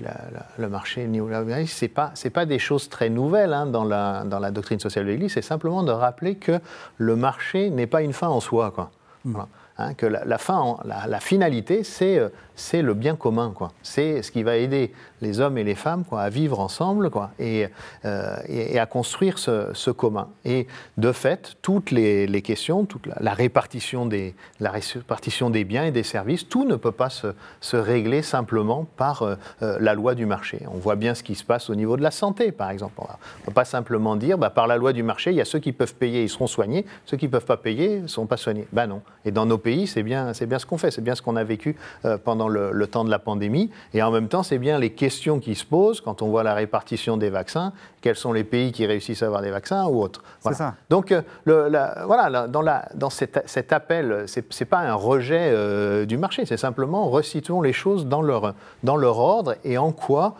le marché néolibéraliste, ce n'est pas, pas des choses très nouvelles hein, dans, la, dans la doctrine sociale de l'Église, c'est simplement de rappeler que le marché n'est pas une fin en soi. Quoi. Mmh. Hein, que la, fin, la, finalité, c'est euh, c'est le bien commun, quoi. C'est ce qui va aider les hommes et les femmes, quoi, à vivre ensemble, quoi, et, euh, et, à construire ce, commun. Et de fait, toutes les, questions, toute la, répartition des, la répartition des biens et des services, tout ne peut pas se, régler simplement par euh, la loi du marché. On voit bien ce qui se passe au niveau de la santé, par exemple. On ne peut pas simplement dire, bah, par la loi du marché, il y a ceux qui peuvent payer, ils seront soignés, ceux qui ne peuvent pas payer ne seront pas soignés. Ben non. Et dans nos pays, c'est bien, bien ce qu'on fait, c'est bien ce qu'on a vécu euh, pendant le, temps de la pandémie. Et en même temps, c'est bien les questions qui se posent quand on voit la répartition des vaccins, quels sont les pays qui réussissent à avoir des vaccins ou autres. C'est ça. Donc, euh, voilà, dans, la, dans cet, cet appel, ce n'est pas un rejet euh, du marché, c'est simplement resituons les choses dans leur, dans leur ordre et en quoi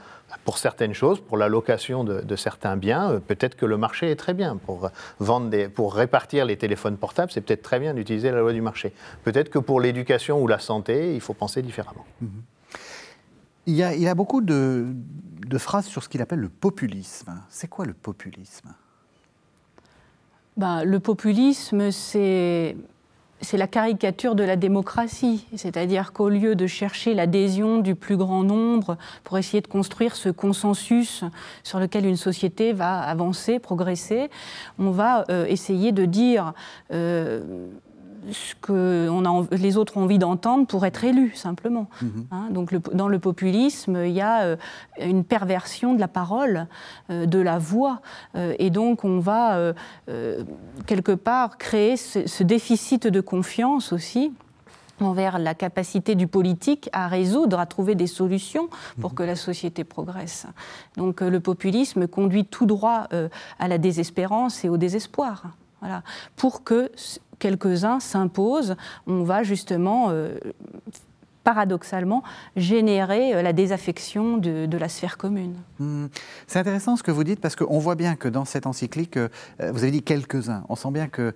pour certaines choses, pour la location de, certains biens, euh, peut-être que le marché est très bien. Pour, vendre des, pour répartir les téléphones portables, c'est peut-être très bien d'utiliser la loi du marché. Peut-être que pour l'éducation ou la santé, il faut penser différemment. Mhm. Il, y a, beaucoup de, phrases sur ce qu'il appelle le populisme. C'est quoi le populisme? Ben, Le populisme, c'est c'est la caricature de la démocratie, c'est-à-dire qu'au lieu de chercher l'adhésion du plus grand nombre pour essayer de construire ce consensus sur lequel une société va avancer, progresser, on va euh, essayer de dire euh, ce que on a, les autres ont envie d'entendre pour être élus, simplement. Mhm. Hein, donc dans le populisme, il y a euh, une perversion de la parole, euh, de la voix, euh, et donc on va quelque part créer ce, déficit de confiance aussi envers la capacité du politique à résoudre, à trouver des solutions pour mhm. que la société progresse. Donc le populisme conduit tout droit à la désespérance et au désespoir. Voilà. Pour que quelques-uns s'imposent, on va justement euh, paradoxalement générer euh, la désaffection de, la sphère commune. Hmm. C'est intéressant ce que vous dites parce qu'on voit bien que dans cette encyclique, euh, vous avez dit quelques-uns, on sent bien qu'il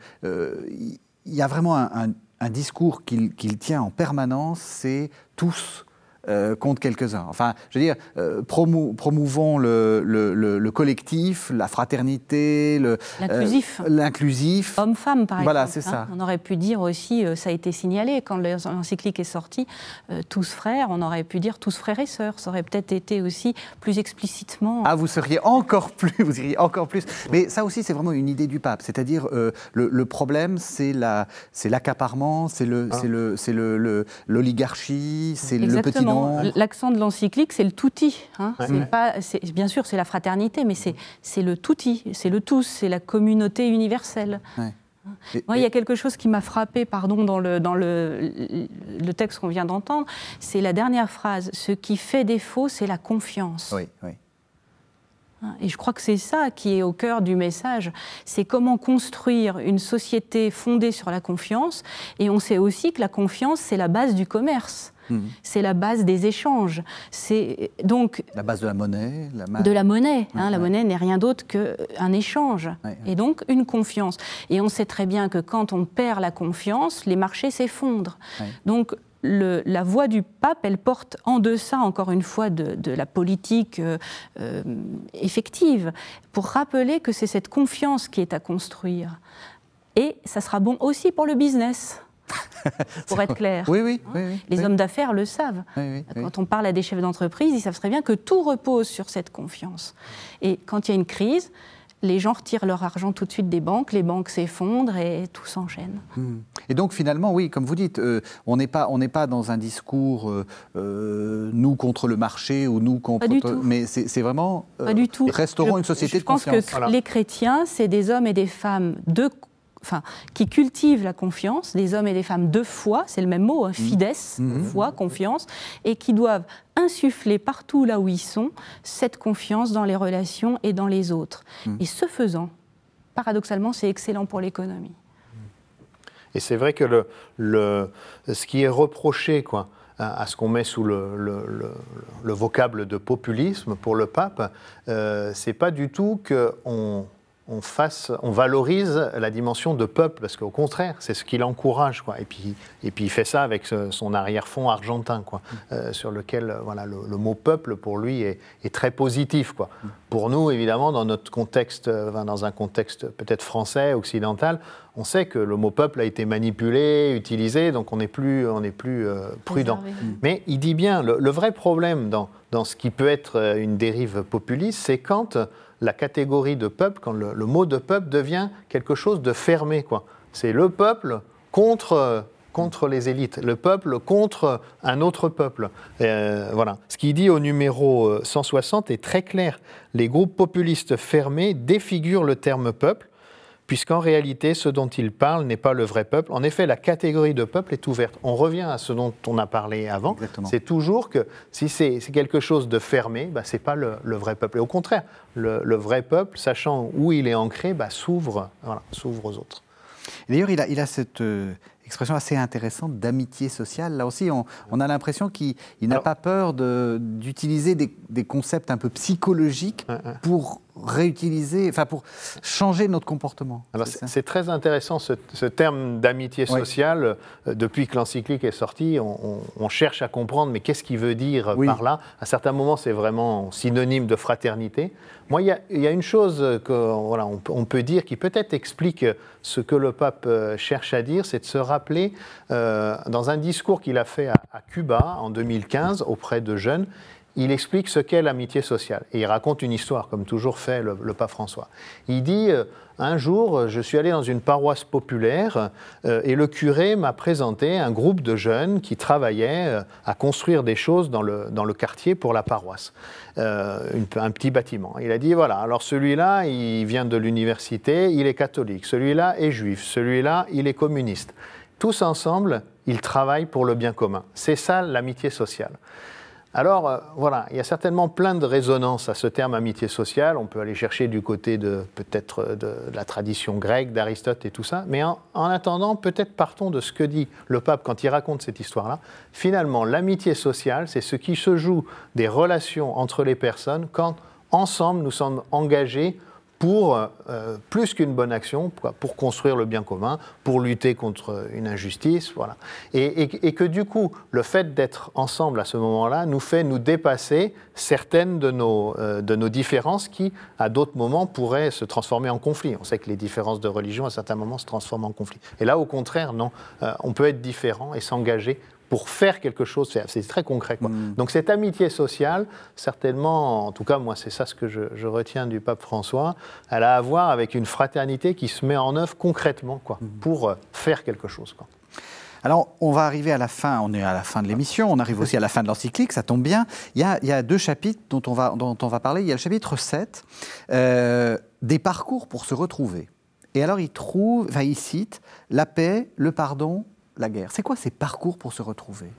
y a vraiment un, discours qu'il tient en permanence, c'est tous euh, contre quelques-uns. Enfin, je veux dire, euh, promouvons le, collectif, la fraternité, l'inclusif. Euh, l'inclusif. Homme-femme, par exemple. Voilà, c'est ça. Hein. On aurait pu dire aussi, ça a été signalé quand l'encyclique est sortie, tous frères, on aurait pu dire tous frères et sœurs. Ça aurait peut-être été aussi plus explicitement. Ah, vous seriez encore *laughs* plus, vous iriez encore plus. Mais ça aussi, c'est vraiment une idée du pape. C'est-à-dire, le, problème, c'est l'accaparement, c'est le, ah. le, l'oligarchie, c'est le petit L'accent de l'encyclique, c'est le touti. Hein. bien sûr, c'est la fraternité, mais c'est le touti, c'est le tous, c'est la communauté universelle. Moi, il y a quelque chose qui m'a frappé, pardon, dans le, dans le, le texte qu'on vient d'entendre, c'est la dernière phrase. Ce qui fait défaut, c'est la confiance. Oui, oui. Hein, et je crois que c'est ça qui est au cœur du message. C'est comment construire une société fondée sur la confiance. Et on sait aussi que la confiance, c'est la base du commerce. Mhm. C'est la base des échanges. C'est donc la base de la monnaie. De la monnaie. Hein, la monnaie n'est rien d'autre qu'un échange et donc une confiance. Et on sait très bien que quand on perd la confiance, les marchés s'effondrent. Donc la voix du pape, elle porte en deçà, encore une fois, de, la politique euh, euh, effective, pour rappeler que c'est cette confiance qui est à construire. Et ça sera bon aussi pour le business. *laughs* pour être clair. Oui, oui. Les hommes d'affaires le savent. Quand on parle à des chefs d'entreprise, ils savent très bien que tout repose sur cette confiance. Et quand il y a une crise, les gens retirent leur argent tout de suite des banques, les banques s'effondrent et tout s'enchaîne. Hmm. Et donc finalement, oui, comme vous dites, euh, on n'est pas, pas dans un discours euh, euh, nous contre le marché ou nous contre... Pas du tout. Mais c'est vraiment... pas du tout. Restaurons une société de confiance. Je pense que les chrétiens, c'est des hommes et des femmes de Enfin, qui cultivent la confiance, des hommes et des femmes de foi, c'est le même mot, hein, hmm. fides, hmm. foi, confiance, et qui doivent insuffler partout là où ils sont cette confiance dans les relations et dans les autres. Hmm. Et ce faisant, paradoxalement, c'est excellent pour l'économie. Et c'est vrai que le, le, ce qui est reproché quoi, à, ce qu'on met sous le, le, vocable de populisme pour le pape, euh, c'est pas du tout qu'on on, fasse, on valorise la dimension de peuple, parce qu'au contraire, c'est ce qui l'encourage. Quoi. Et, puis, et puis il fait ça avec son arrière-fond argentin, quoi, euh, sur lequel euh, voilà, le, mot peuple, pour lui, est, très positif. Quoi. Pour nous, évidemment, dans notre contexte, euh, dans un contexte peut-être français, occidental, on sait que le mot peuple a été manipulé, utilisé, donc on n'est plus, on est plus prudent. Mais il dit bien, le, vrai problème dans, dans ce qui peut être une dérive populiste, c'est quand la catégorie de peuple, quand le, mot de peuple devient quelque chose de fermé. C'est le peuple contre, contre les élites, le peuple contre un autre peuple. Euh, voilà. Ce qu'il dit au numéro 160 est très clair. Les groupes populistes fermés défigurent le terme peuple puisqu'en réalité, ce dont il parle n'est pas le vrai peuple. En effet, la catégorie de peuple est ouverte. On revient à ce dont on a parlé avant. C'est toujours que si c'est quelque chose de fermé, bah, ce n'est pas le, vrai peuple. Et au contraire, le, vrai peuple, sachant où il est ancré, bah, s'ouvre voilà, aux autres. D'ailleurs, il a, il a cette, euh, expression assez intéressante d'amitié sociale. Là aussi, on, a l'impression qu'il n'a pas peur d'utiliser des, des, concepts un peu psychologiques pour réutiliser, enfin pour changer notre comportement. c'est très intéressant ce, terme d'amitié sociale. Euh, depuis que l'encyclique est sortie, on, cherche à comprendre, mais qu'est-ce qu'il veut dire par là? À certains moments, c'est vraiment synonyme de fraternité. Moi, il y, a une chose que voilà, on, peut dire qui peut-être explique ce que le pape euh, cherche à dire, c'est de se rappeler euh, dans un discours qu'il a fait à, à Cuba en 2015 auprès de jeunes il explique ce qu'est l'amitié sociale. Et il raconte une histoire, comme toujours fait le, pape François. Il dit, euh, un jour, je suis allé dans une paroisse populaire euh, et le curé m'a présenté un groupe de jeunes qui travaillaient euh, à construire des choses dans le, dans le quartier pour la paroisse, un petit bâtiment. Il a dit, voilà, alors celui-là, il vient de l'université, il est catholique, celui-là est juif, celui-là, il est communiste. Tous ensemble, ils travaillent pour le bien commun. C'est ça l'amitié sociale. Alors euh, voilà, il y a certainement plein de résonances à ce terme amitié sociale. On peut aller chercher du côté de peut-être euh, de, la tradition grecque, d'Aristote et tout ça. Mais en, attendant, peut-être partons de ce que dit le pape quand il raconte cette histoire-là. Finalement, l'amitié sociale, c'est ce qui se joue des relations entre les personnes quand ensemble nous sommes engagés pour euh, plus qu'une bonne action, pour construire le bien commun, pour lutter contre une injustice, voilà. Et, que du coup, le fait d'être ensemble à ce moment-là nous fait nous dépasser certaines de nos, euh, de nos différences qui, à d'autres moments, pourraient se transformer en conflit. On sait que les différences de religion, à certains moments, se transforment en conflit. Et là, au contraire, non, euh, on peut être différent et s'engager pour faire quelque chose. C'est très concret. Mm. Donc cette amitié sociale, certainement, en tout cas moi c'est ça ce que je, retiens du pape François, elle a à voir avec une fraternité qui se met en œuvre concrètement quoi, mm. pour euh, faire quelque chose. Quoi. Alors, on va arriver à la fin, on est à la fin de l'émission, on arrive aussi à la fin de l'encyclique, ça tombe bien. Il y, a, deux chapitres dont on, va, dont on va parler. Il y a le chapitre 7, euh, des parcours pour se retrouver. Et alors, il trouve, enfin, il cite la paix, le pardon, la guerre. C'est quoi ces parcours pour se retrouver?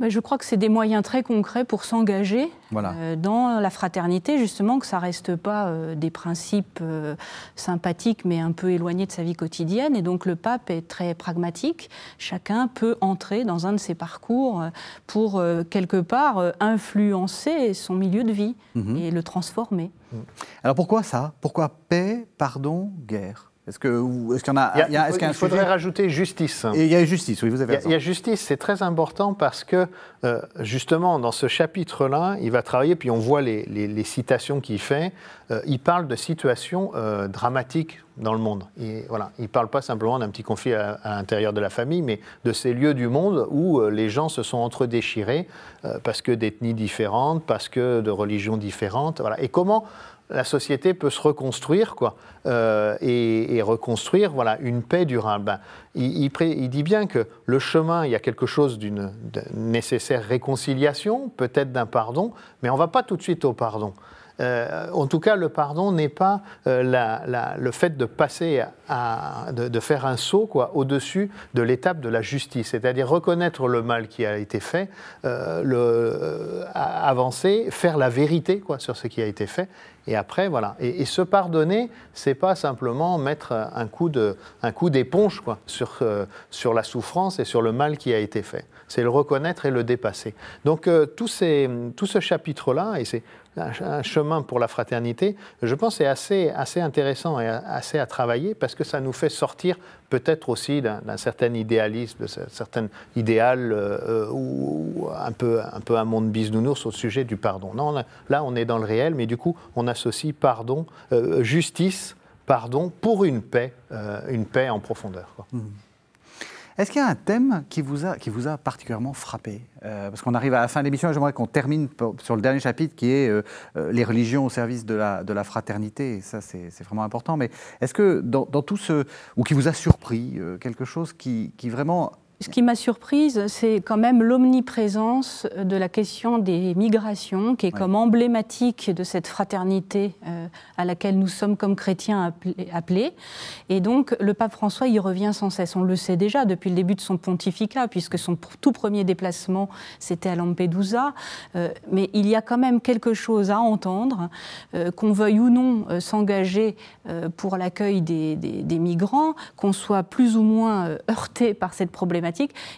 Bah, je crois que c'est des moyens très concrets pour s'engager euh, dans la fraternité, justement, que ça ne reste pas euh, des principes euh, sympathiques mais un peu éloignés de sa vie quotidienne. Et donc le pape est très pragmatique. Chacun peut entrer dans un de ses parcours pour, quelque part, influencer son milieu de vie mhm. et le transformer. Alors pourquoi ça? Pourquoi paix, pardon, guerre? Est-ce qu'il y en a, Il, faudrait rajouter justice. Et il y a justice, oui, vous avez raison. Il y a justice, c'est très important parce que euh, justement dans ce chapitre-là, il va travailler, puis on voit les, citations qu'il fait. Euh, il parle de situations euh, dramatiques dans le monde. Et, voilà, il ne parle pas simplement d'un petit conflit à, l'intérieur de la famille, mais de ces lieux du monde où les gens se sont entre-déchirés parce que d'ethnies différentes, parce que de religions différentes. Voilà. Et comment la société peut se reconstruire quoi, euh, et, reconstruire voilà, une paix durable. Ben, il, dit bien que le chemin, il y a quelque chose d'une nécessaire réconciliation, peut-être d'un pardon, mais on ne va pas tout de suite au pardon. Euh, en tout cas, le pardon n'est pas euh, le fait de passer de, faire un saut quoi, au-dessus de l'étape de la justice, c'est-à-dire reconnaître le mal qui a été fait, euh, avancer, faire la vérité quoi, sur ce qui a été fait, et après, voilà. Et, se pardonner, c'est pas simplement mettre un coup d'éponge quoi sur la souffrance et sur le mal qui a été fait. C'est le reconnaître et le dépasser. Donc tout, tout ce chapitre-là, et c'est un chemin pour la fraternité, je pense est assez, assez intéressant et assez à travailler parce que ça nous fait sortir peut-être aussi d'un certain idéalisme, d'un certain idéal euh, ou un peu, un peu un monde bisounours au sujet du pardon. Non, là, on est dans le réel, mais du coup, on associe pardon, euh, justice, pardon pour une paix, euh, une paix en profondeur. Mmh. Est-ce qu'il y a un thème qui vous a, particulièrement frappé? Euh, Parce qu'on arrive à la fin de l'émission et j'aimerais qu'on termine sur le dernier chapitre qui est euh, euh, les religions au service de la, fraternité. Ça, c'est vraiment important. Mais est-ce que dans, tout ce. ou qui vous a surpris, quelque chose qui vraiment ce qui m'a surprise, c'est quand même l'omniprésence de la question des migrations, qui est comme emblématique de cette fraternité euh, à laquelle nous sommes comme chrétiens appelés. Et donc, le pape François y revient sans cesse. On le sait déjà depuis le début de son pontificat, puisque son tout premier déplacement, c'était à Lampedusa. Euh, mais il y a quand même quelque chose à entendre, euh, qu'on veuille ou non s'engager pour l'accueil des, des, migrants, qu'on soit plus ou moins heurté par cette problématique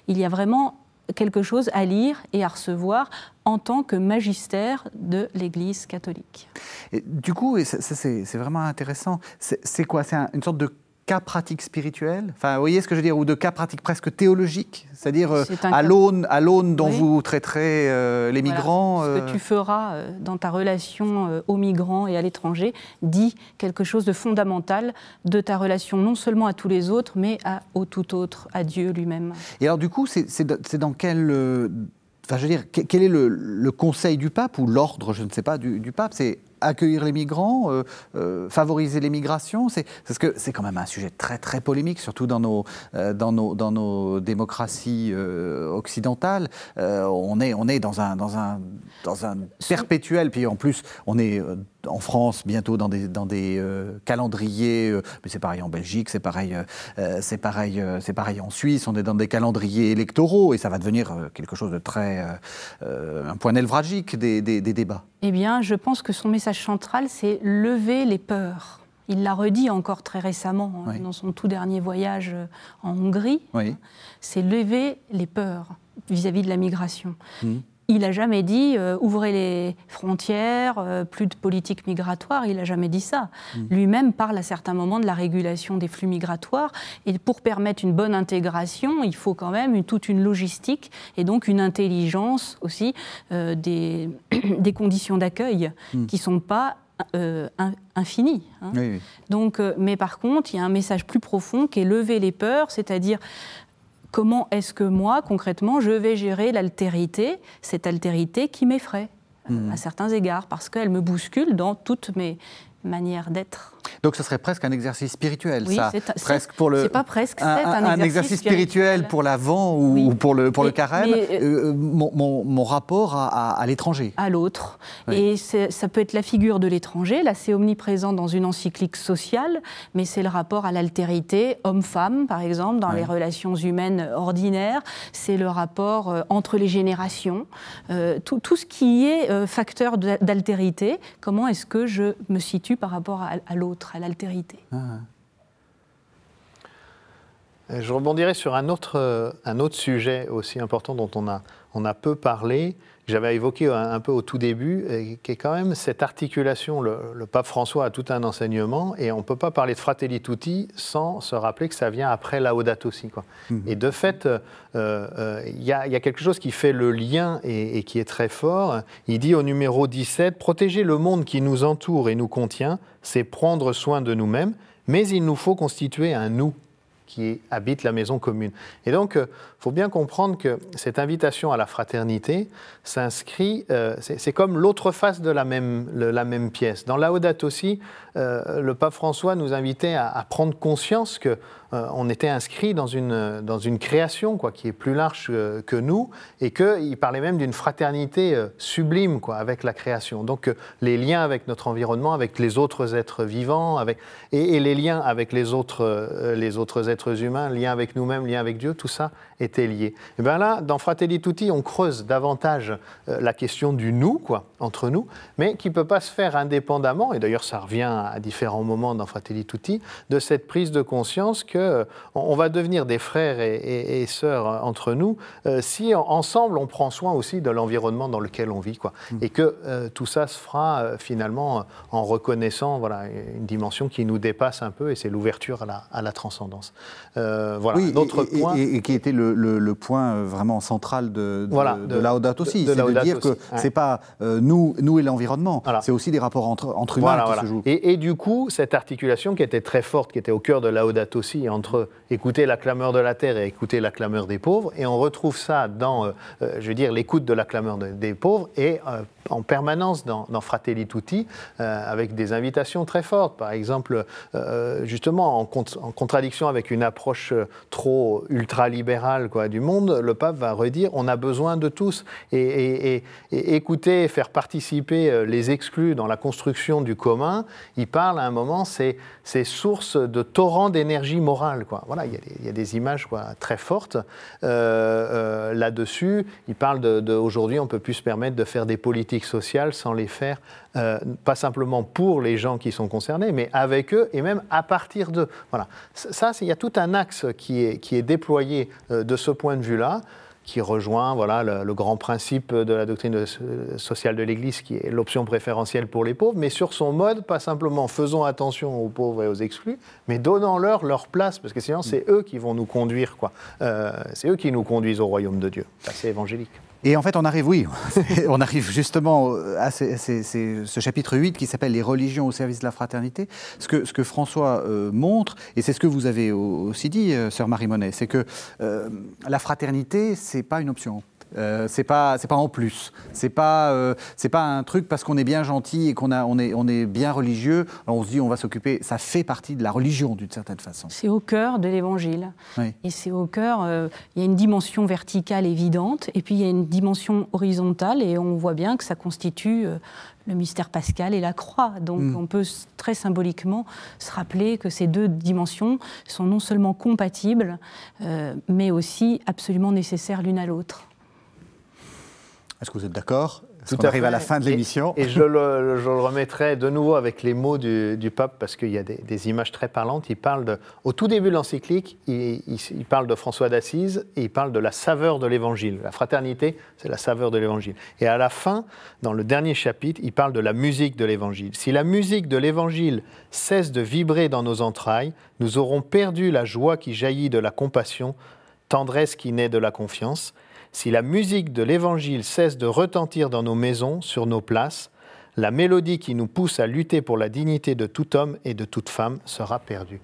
il y a vraiment quelque chose à lire et à recevoir en tant que magistère de l'Église catholique. Et du coup, c'est vraiment intéressant, c'est quoi? C'est une sorte de cas pratiques spirituels. Enfin, vous voyez ce que je veux dire Ou de cas pratiques presque théologiques. C'est-à-dire euh, à l'aune à l'aune dont vous traiterez euh, les migrants Ce que euh, tu feras dans ta relation aux migrants et à l'étranger dit quelque chose de fondamental de ta relation non seulement à tous les autres, mais à, au tout autre, à Dieu lui-même. Et alors du coup, c'est dans quel... Enfin, je veux dire, quel est le, conseil du pape ou l'ordre, je ne sais pas, du, du pape C'est accueillir les migrants, euh, euh, favoriser l'immigration C'est parce que c'est quand même un sujet très très polémique, surtout dans nos euh, dans nos dans nos démocraties occidentales. on est on est dans un dans un dans un perpétuel. Puis en plus, on est en France bientôt dans des dans des calendriers. mais c'est pareil en Belgique, c'est pareil c'est pareil c'est pareil en Suisse. On est dans des calendriers électoraux et ça va devenir quelque chose de très un point névralgique des, des, des débats. Eh bien, je pense que son message central, c'est lever les peurs. Il l'a redit encore très récemment hein, dans son tout dernier voyage euh, en Hongrie. C'est lever les peurs vis-à-vis de la migration. Mmh. Il n'a jamais dit euh, ouvrez les frontières, euh, plus de politique migratoire. Il n'a jamais dit ça. Mm. Lui-même parle à certains moments de la régulation des flux migratoires. Et pour permettre une bonne intégration, il faut quand même toute une logistique et donc une intelligence aussi euh, des, *clears throat* des, conditions d'accueil mm. qui ne sont pas infinies. Hein. Donc, mais par contre, il y a un message plus profond qui est lever les peurs, c'est-à-dire comment est-ce que moi, concrètement, je vais gérer l'altérité, cette altérité qui m'effraie hmm. à certains égards, parce qu'elle me bouscule dans toutes mes manières d'être. Donc ce serait presque un exercice spirituel, oui, ça. C'est presque pour le. pas presque, c'est un, exercice, spirituel, pour l'avant ou, pour le pour le carême. Euh, euh, mon, rapport à, l'étranger. À l'autre. Et ça peut être la figure de l'étranger. Là, c'est omniprésent dans une encyclique sociale, mais c'est le rapport à l'altérité homme-femme, par exemple, dans les relations humaines ordinaires. C'est le rapport euh, entre les générations. tout, tout, ce qui est facteur d'altérité. Comment est-ce que je me situe par rapport à, l'autre, à l'altérité. Ah. Je rebondirai sur un autre, euh, un autre sujet aussi important dont on a, on a peu parlé, j'avais évoqué un, peu au tout début, et qui est quand même cette articulation. Le, pape François a tout un enseignement, et on ne peut pas parler de Fratelli Tutti sans se rappeler que ça vient après Laudato Si. Quoi. Mhm. Et de fait, euh, euh, il y, a quelque chose qui fait le lien et, et qui est très fort. Il dit au numéro 17, Protéger le monde qui nous entoure et nous contient, c'est prendre soin de nous-mêmes, mais il nous faut constituer un nous qui habitent la maison commune. Et donc, il euh, faut bien comprendre que cette invitation à la fraternité s'inscrit, euh, c'est comme l'autre face de la même, la même pièce. Dans Laudato aussi, euh, le pape François nous invitait à, prendre conscience que euh, on était inscrit dans une, dans une création quoi, qui est plus large que nous et qu'il parlait même d'une fraternité euh, sublime quoi, avec la création. Donc euh, les liens avec notre environnement, avec les autres êtres vivants avec, et, les liens avec les autres, les autres êtres humains, liens avec nous-mêmes, liens avec Dieu, tout ça était lié. Et bien là, dans Fratelli Tutti, on creuse davantage la question du nous, quoi, entre nous, mais qui ne peut pas se faire indépendamment, et d'ailleurs ça revient différents moments dans Fratelli Tutti, de cette prise de conscience que euh, on va devenir des frères et, sœurs entre nous euh, si ensemble on prend soin aussi de l'environnement dans lequel on vit. Quoi. Mm. Et que euh, tout ça se fera finalement en reconnaissant voilà, une dimension qui nous dépasse un peu et c'est l'ouverture à la, transcendance. voilà, oui, et, et, qui était le, point vraiment central de, de, de, Laudato aussi, c'est de dire que c'est pas nous, nous et l'environnement, c'est aussi des rapports entre, entre humains qui se jouent. Et, du coup, cette articulation qui était très forte, qui était au cœur de Laudato si, entre écouter la clameur de la terre et écouter la clameur des pauvres. Et on retrouve ça dans, euh, euh, l'écoute de la clameur des pauvres et euh, en permanence dans, Fratelli Tutti, avec des invitations très fortes. Par exemple, justement, en, contradiction avec une approche trop ultralibérale quoi, du monde, le pape va redire on a besoin de tous. Et, écouter, faire participer les exclus dans la construction du commun, il parle à un moment, c'est source de torrents d'énergie morale Quoi. Voilà, il y, a des, images quoi, très fortes euh, euh, là-dessus. Il parle de, aujourd'hui, on peut plus se permettre de faire des politiques sociales sans les faire, euh, pas simplement pour les gens qui sont concernés, mais avec eux et même à partir d'eux. Voilà. Ça, il y a tout un axe qui est, qui est déployé de ce point de vue-là qui rejoint voilà, le, grand principe de la doctrine sociale de l'Église, qui est l'option préférentielle pour les pauvres, mais sur son mode, pas simplement faisons attention aux pauvres et aux exclus, mais donnant-leur leur place, parce que sinon c'est eux qui vont nous conduire, quoi. Euh, c'est eux qui nous conduisent au royaume de Dieu. C'est évangélique. Et en fait, on arrive, oui, *laughs* on arrive justement à ce chapitre 8 qui s'appelle Les religions au service de la fraternité. Ce que, François euh, montre, et c'est ce que vous avez aussi dit, euh, sœur Marie Monet, c'est que euh, la fraternité, c'est pas une option. Euh, c'est pas c'est pas en plus. C'est pas euh, c'est pas un truc parce qu'on est bien gentil et qu'on a on est on est bien religieux. on se dit on va s'occuper. Ça fait partie de la religion d'une certaine façon. C'est au cœur de l'Évangile. Et c'est au cœur. Euh, il y a une dimension verticale évidente et puis il y a une dimension horizontale et on voit bien que ça constitue le mystère pascal et la croix. Donc mm. on peut très symboliquement se rappeler que ces deux dimensions sont non seulement compatibles, mais aussi absolument nécessaires l'une à l'autre. Est-ce que vous êtes d'accord? Tout on arrive à la fin de l'émission? Et, je, le, je, le, remettrai de nouveau avec les mots du, pape, parce qu'il y a des, images très parlantes. Il parle de, au tout début de l'encyclique, il, il, parle de François d'Assise et il parle de la saveur de l'évangile. La fraternité, c'est la saveur de l'évangile. Et à la fin, dans le dernier chapitre, il parle de la musique de l'évangile. Si la musique de l'évangile cesse de vibrer dans nos entrailles, nous aurons perdu la joie qui jaillit de la compassion, tendresse qui naît de la confiance si la musique de l'Évangile cesse de retentir dans nos maisons, sur nos places, la mélodie qui nous pousse à lutter pour la dignité de tout homme et de toute femme sera perdue.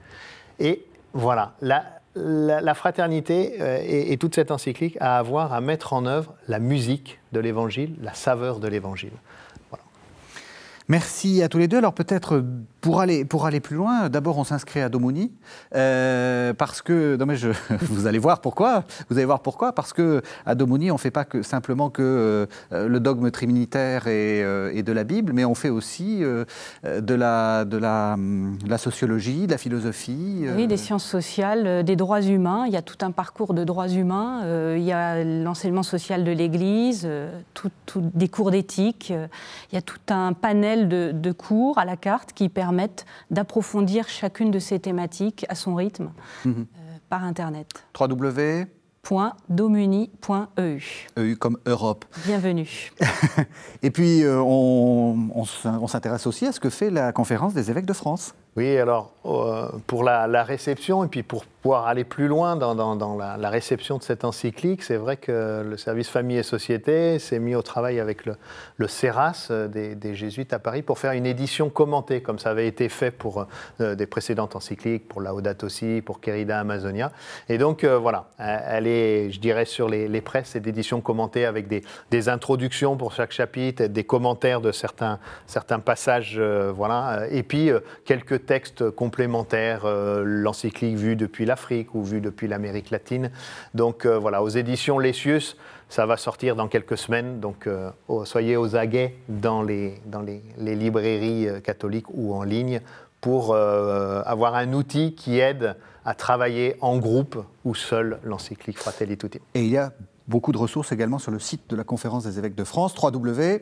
Et voilà, la, fraternité euh, et, toute cette encyclique a à avoir à mettre en œuvre la musique de l'Évangile, la saveur de l'Évangile. Merci à tous les deux. Alors peut-être pour, aller, pour aller plus loin, d'abord on s'inscrit à Domoni, euh, parce que, non mais je, *laughs* vous allez voir pourquoi, vous allez voir pourquoi, parce que à Domoni on ne fait pas que, simplement que euh, le dogme trinitaire et, et, de la Bible, mais on fait aussi de, la, de la, la, sociologie, de la philosophie. Oui, des sciences sociales, des droits humains, il y a tout un parcours de droits humains, il y a l'enseignement social de l'Église, tout, des cours d'éthique, il y a tout un panel de, de cours à la carte qui permettent d'approfondir chacune de ces thématiques à son rythme mhm. euh, par Internet. www.domuni.eu. EU comme Europe. Bienvenue. *laughs* Et puis, euh, on, on s'intéresse aussi à ce que fait la conférence des évêques de France. Oui, alors euh, pour la, réception et puis pour pouvoir aller plus loin dans, la, réception de cette encyclique, c'est vrai que le service famille et société s'est mis au travail avec le, CERAS euh, des, jésuites à Paris pour faire une édition commentée, comme ça avait été fait pour euh, des précédentes encycliques, pour Laudato aussi, pour Querida Amazonia. Et donc voilà, elle est, je dirais, sur les, presses, cette édition commentée avec des, des, introductions pour chaque chapitre, des commentaires de certains, certains passages, voilà, et puis quelques textes complémentaires, euh, l'encyclique vue depuis l'Afrique ou vue depuis l'Amérique latine. Donc euh, voilà, aux éditions Lessius, ça va sortir dans quelques semaines. Donc euh, soyez aux aguets dans les, dans les, librairies catholiques ou en ligne pour avoir un outil qui aide à travailler en groupe ou seul l'encyclique Fratelli Tutti. Et il y a beaucoup de ressources également sur le site de la Conférence des évêques de France, www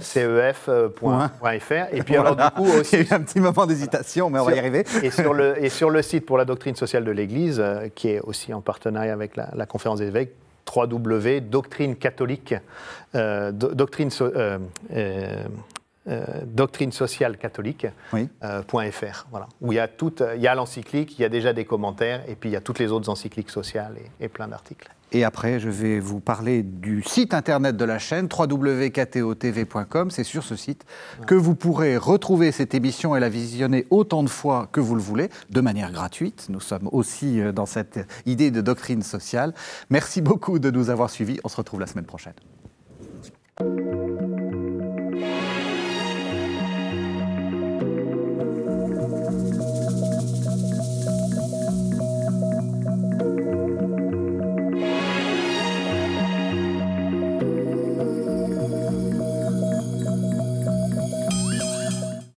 cef.fr. Et puis alors du coup aussi... *laughs* Il y a eu un petit moment d'hésitation, mais on va y arriver. Et sur, le, et sur le site pour la doctrine sociale de l'Église, euh, qui est aussi en partenariat avec la, conférence des évêques, www.doctrine catholique, euh, doctrine, euh, euh, doctrine sociale catholique.fr, voilà, où il y a tout, il y a l'encyclique, il y a déjà des commentaires, et puis il y a toutes les autres encycliques sociales et, plein d'articles. Et après, je vais vous parler du site internet de la chaîne, www.ktotv.com. C'est sur ce site que vous pourrez retrouver cette émission et la visionner autant de fois que vous le voulez, de manière gratuite. Nous sommes aussi euh, dans cette idée de doctrine sociale. Merci beaucoup de nous avoir suivis. On se retrouve la semaine prochaine.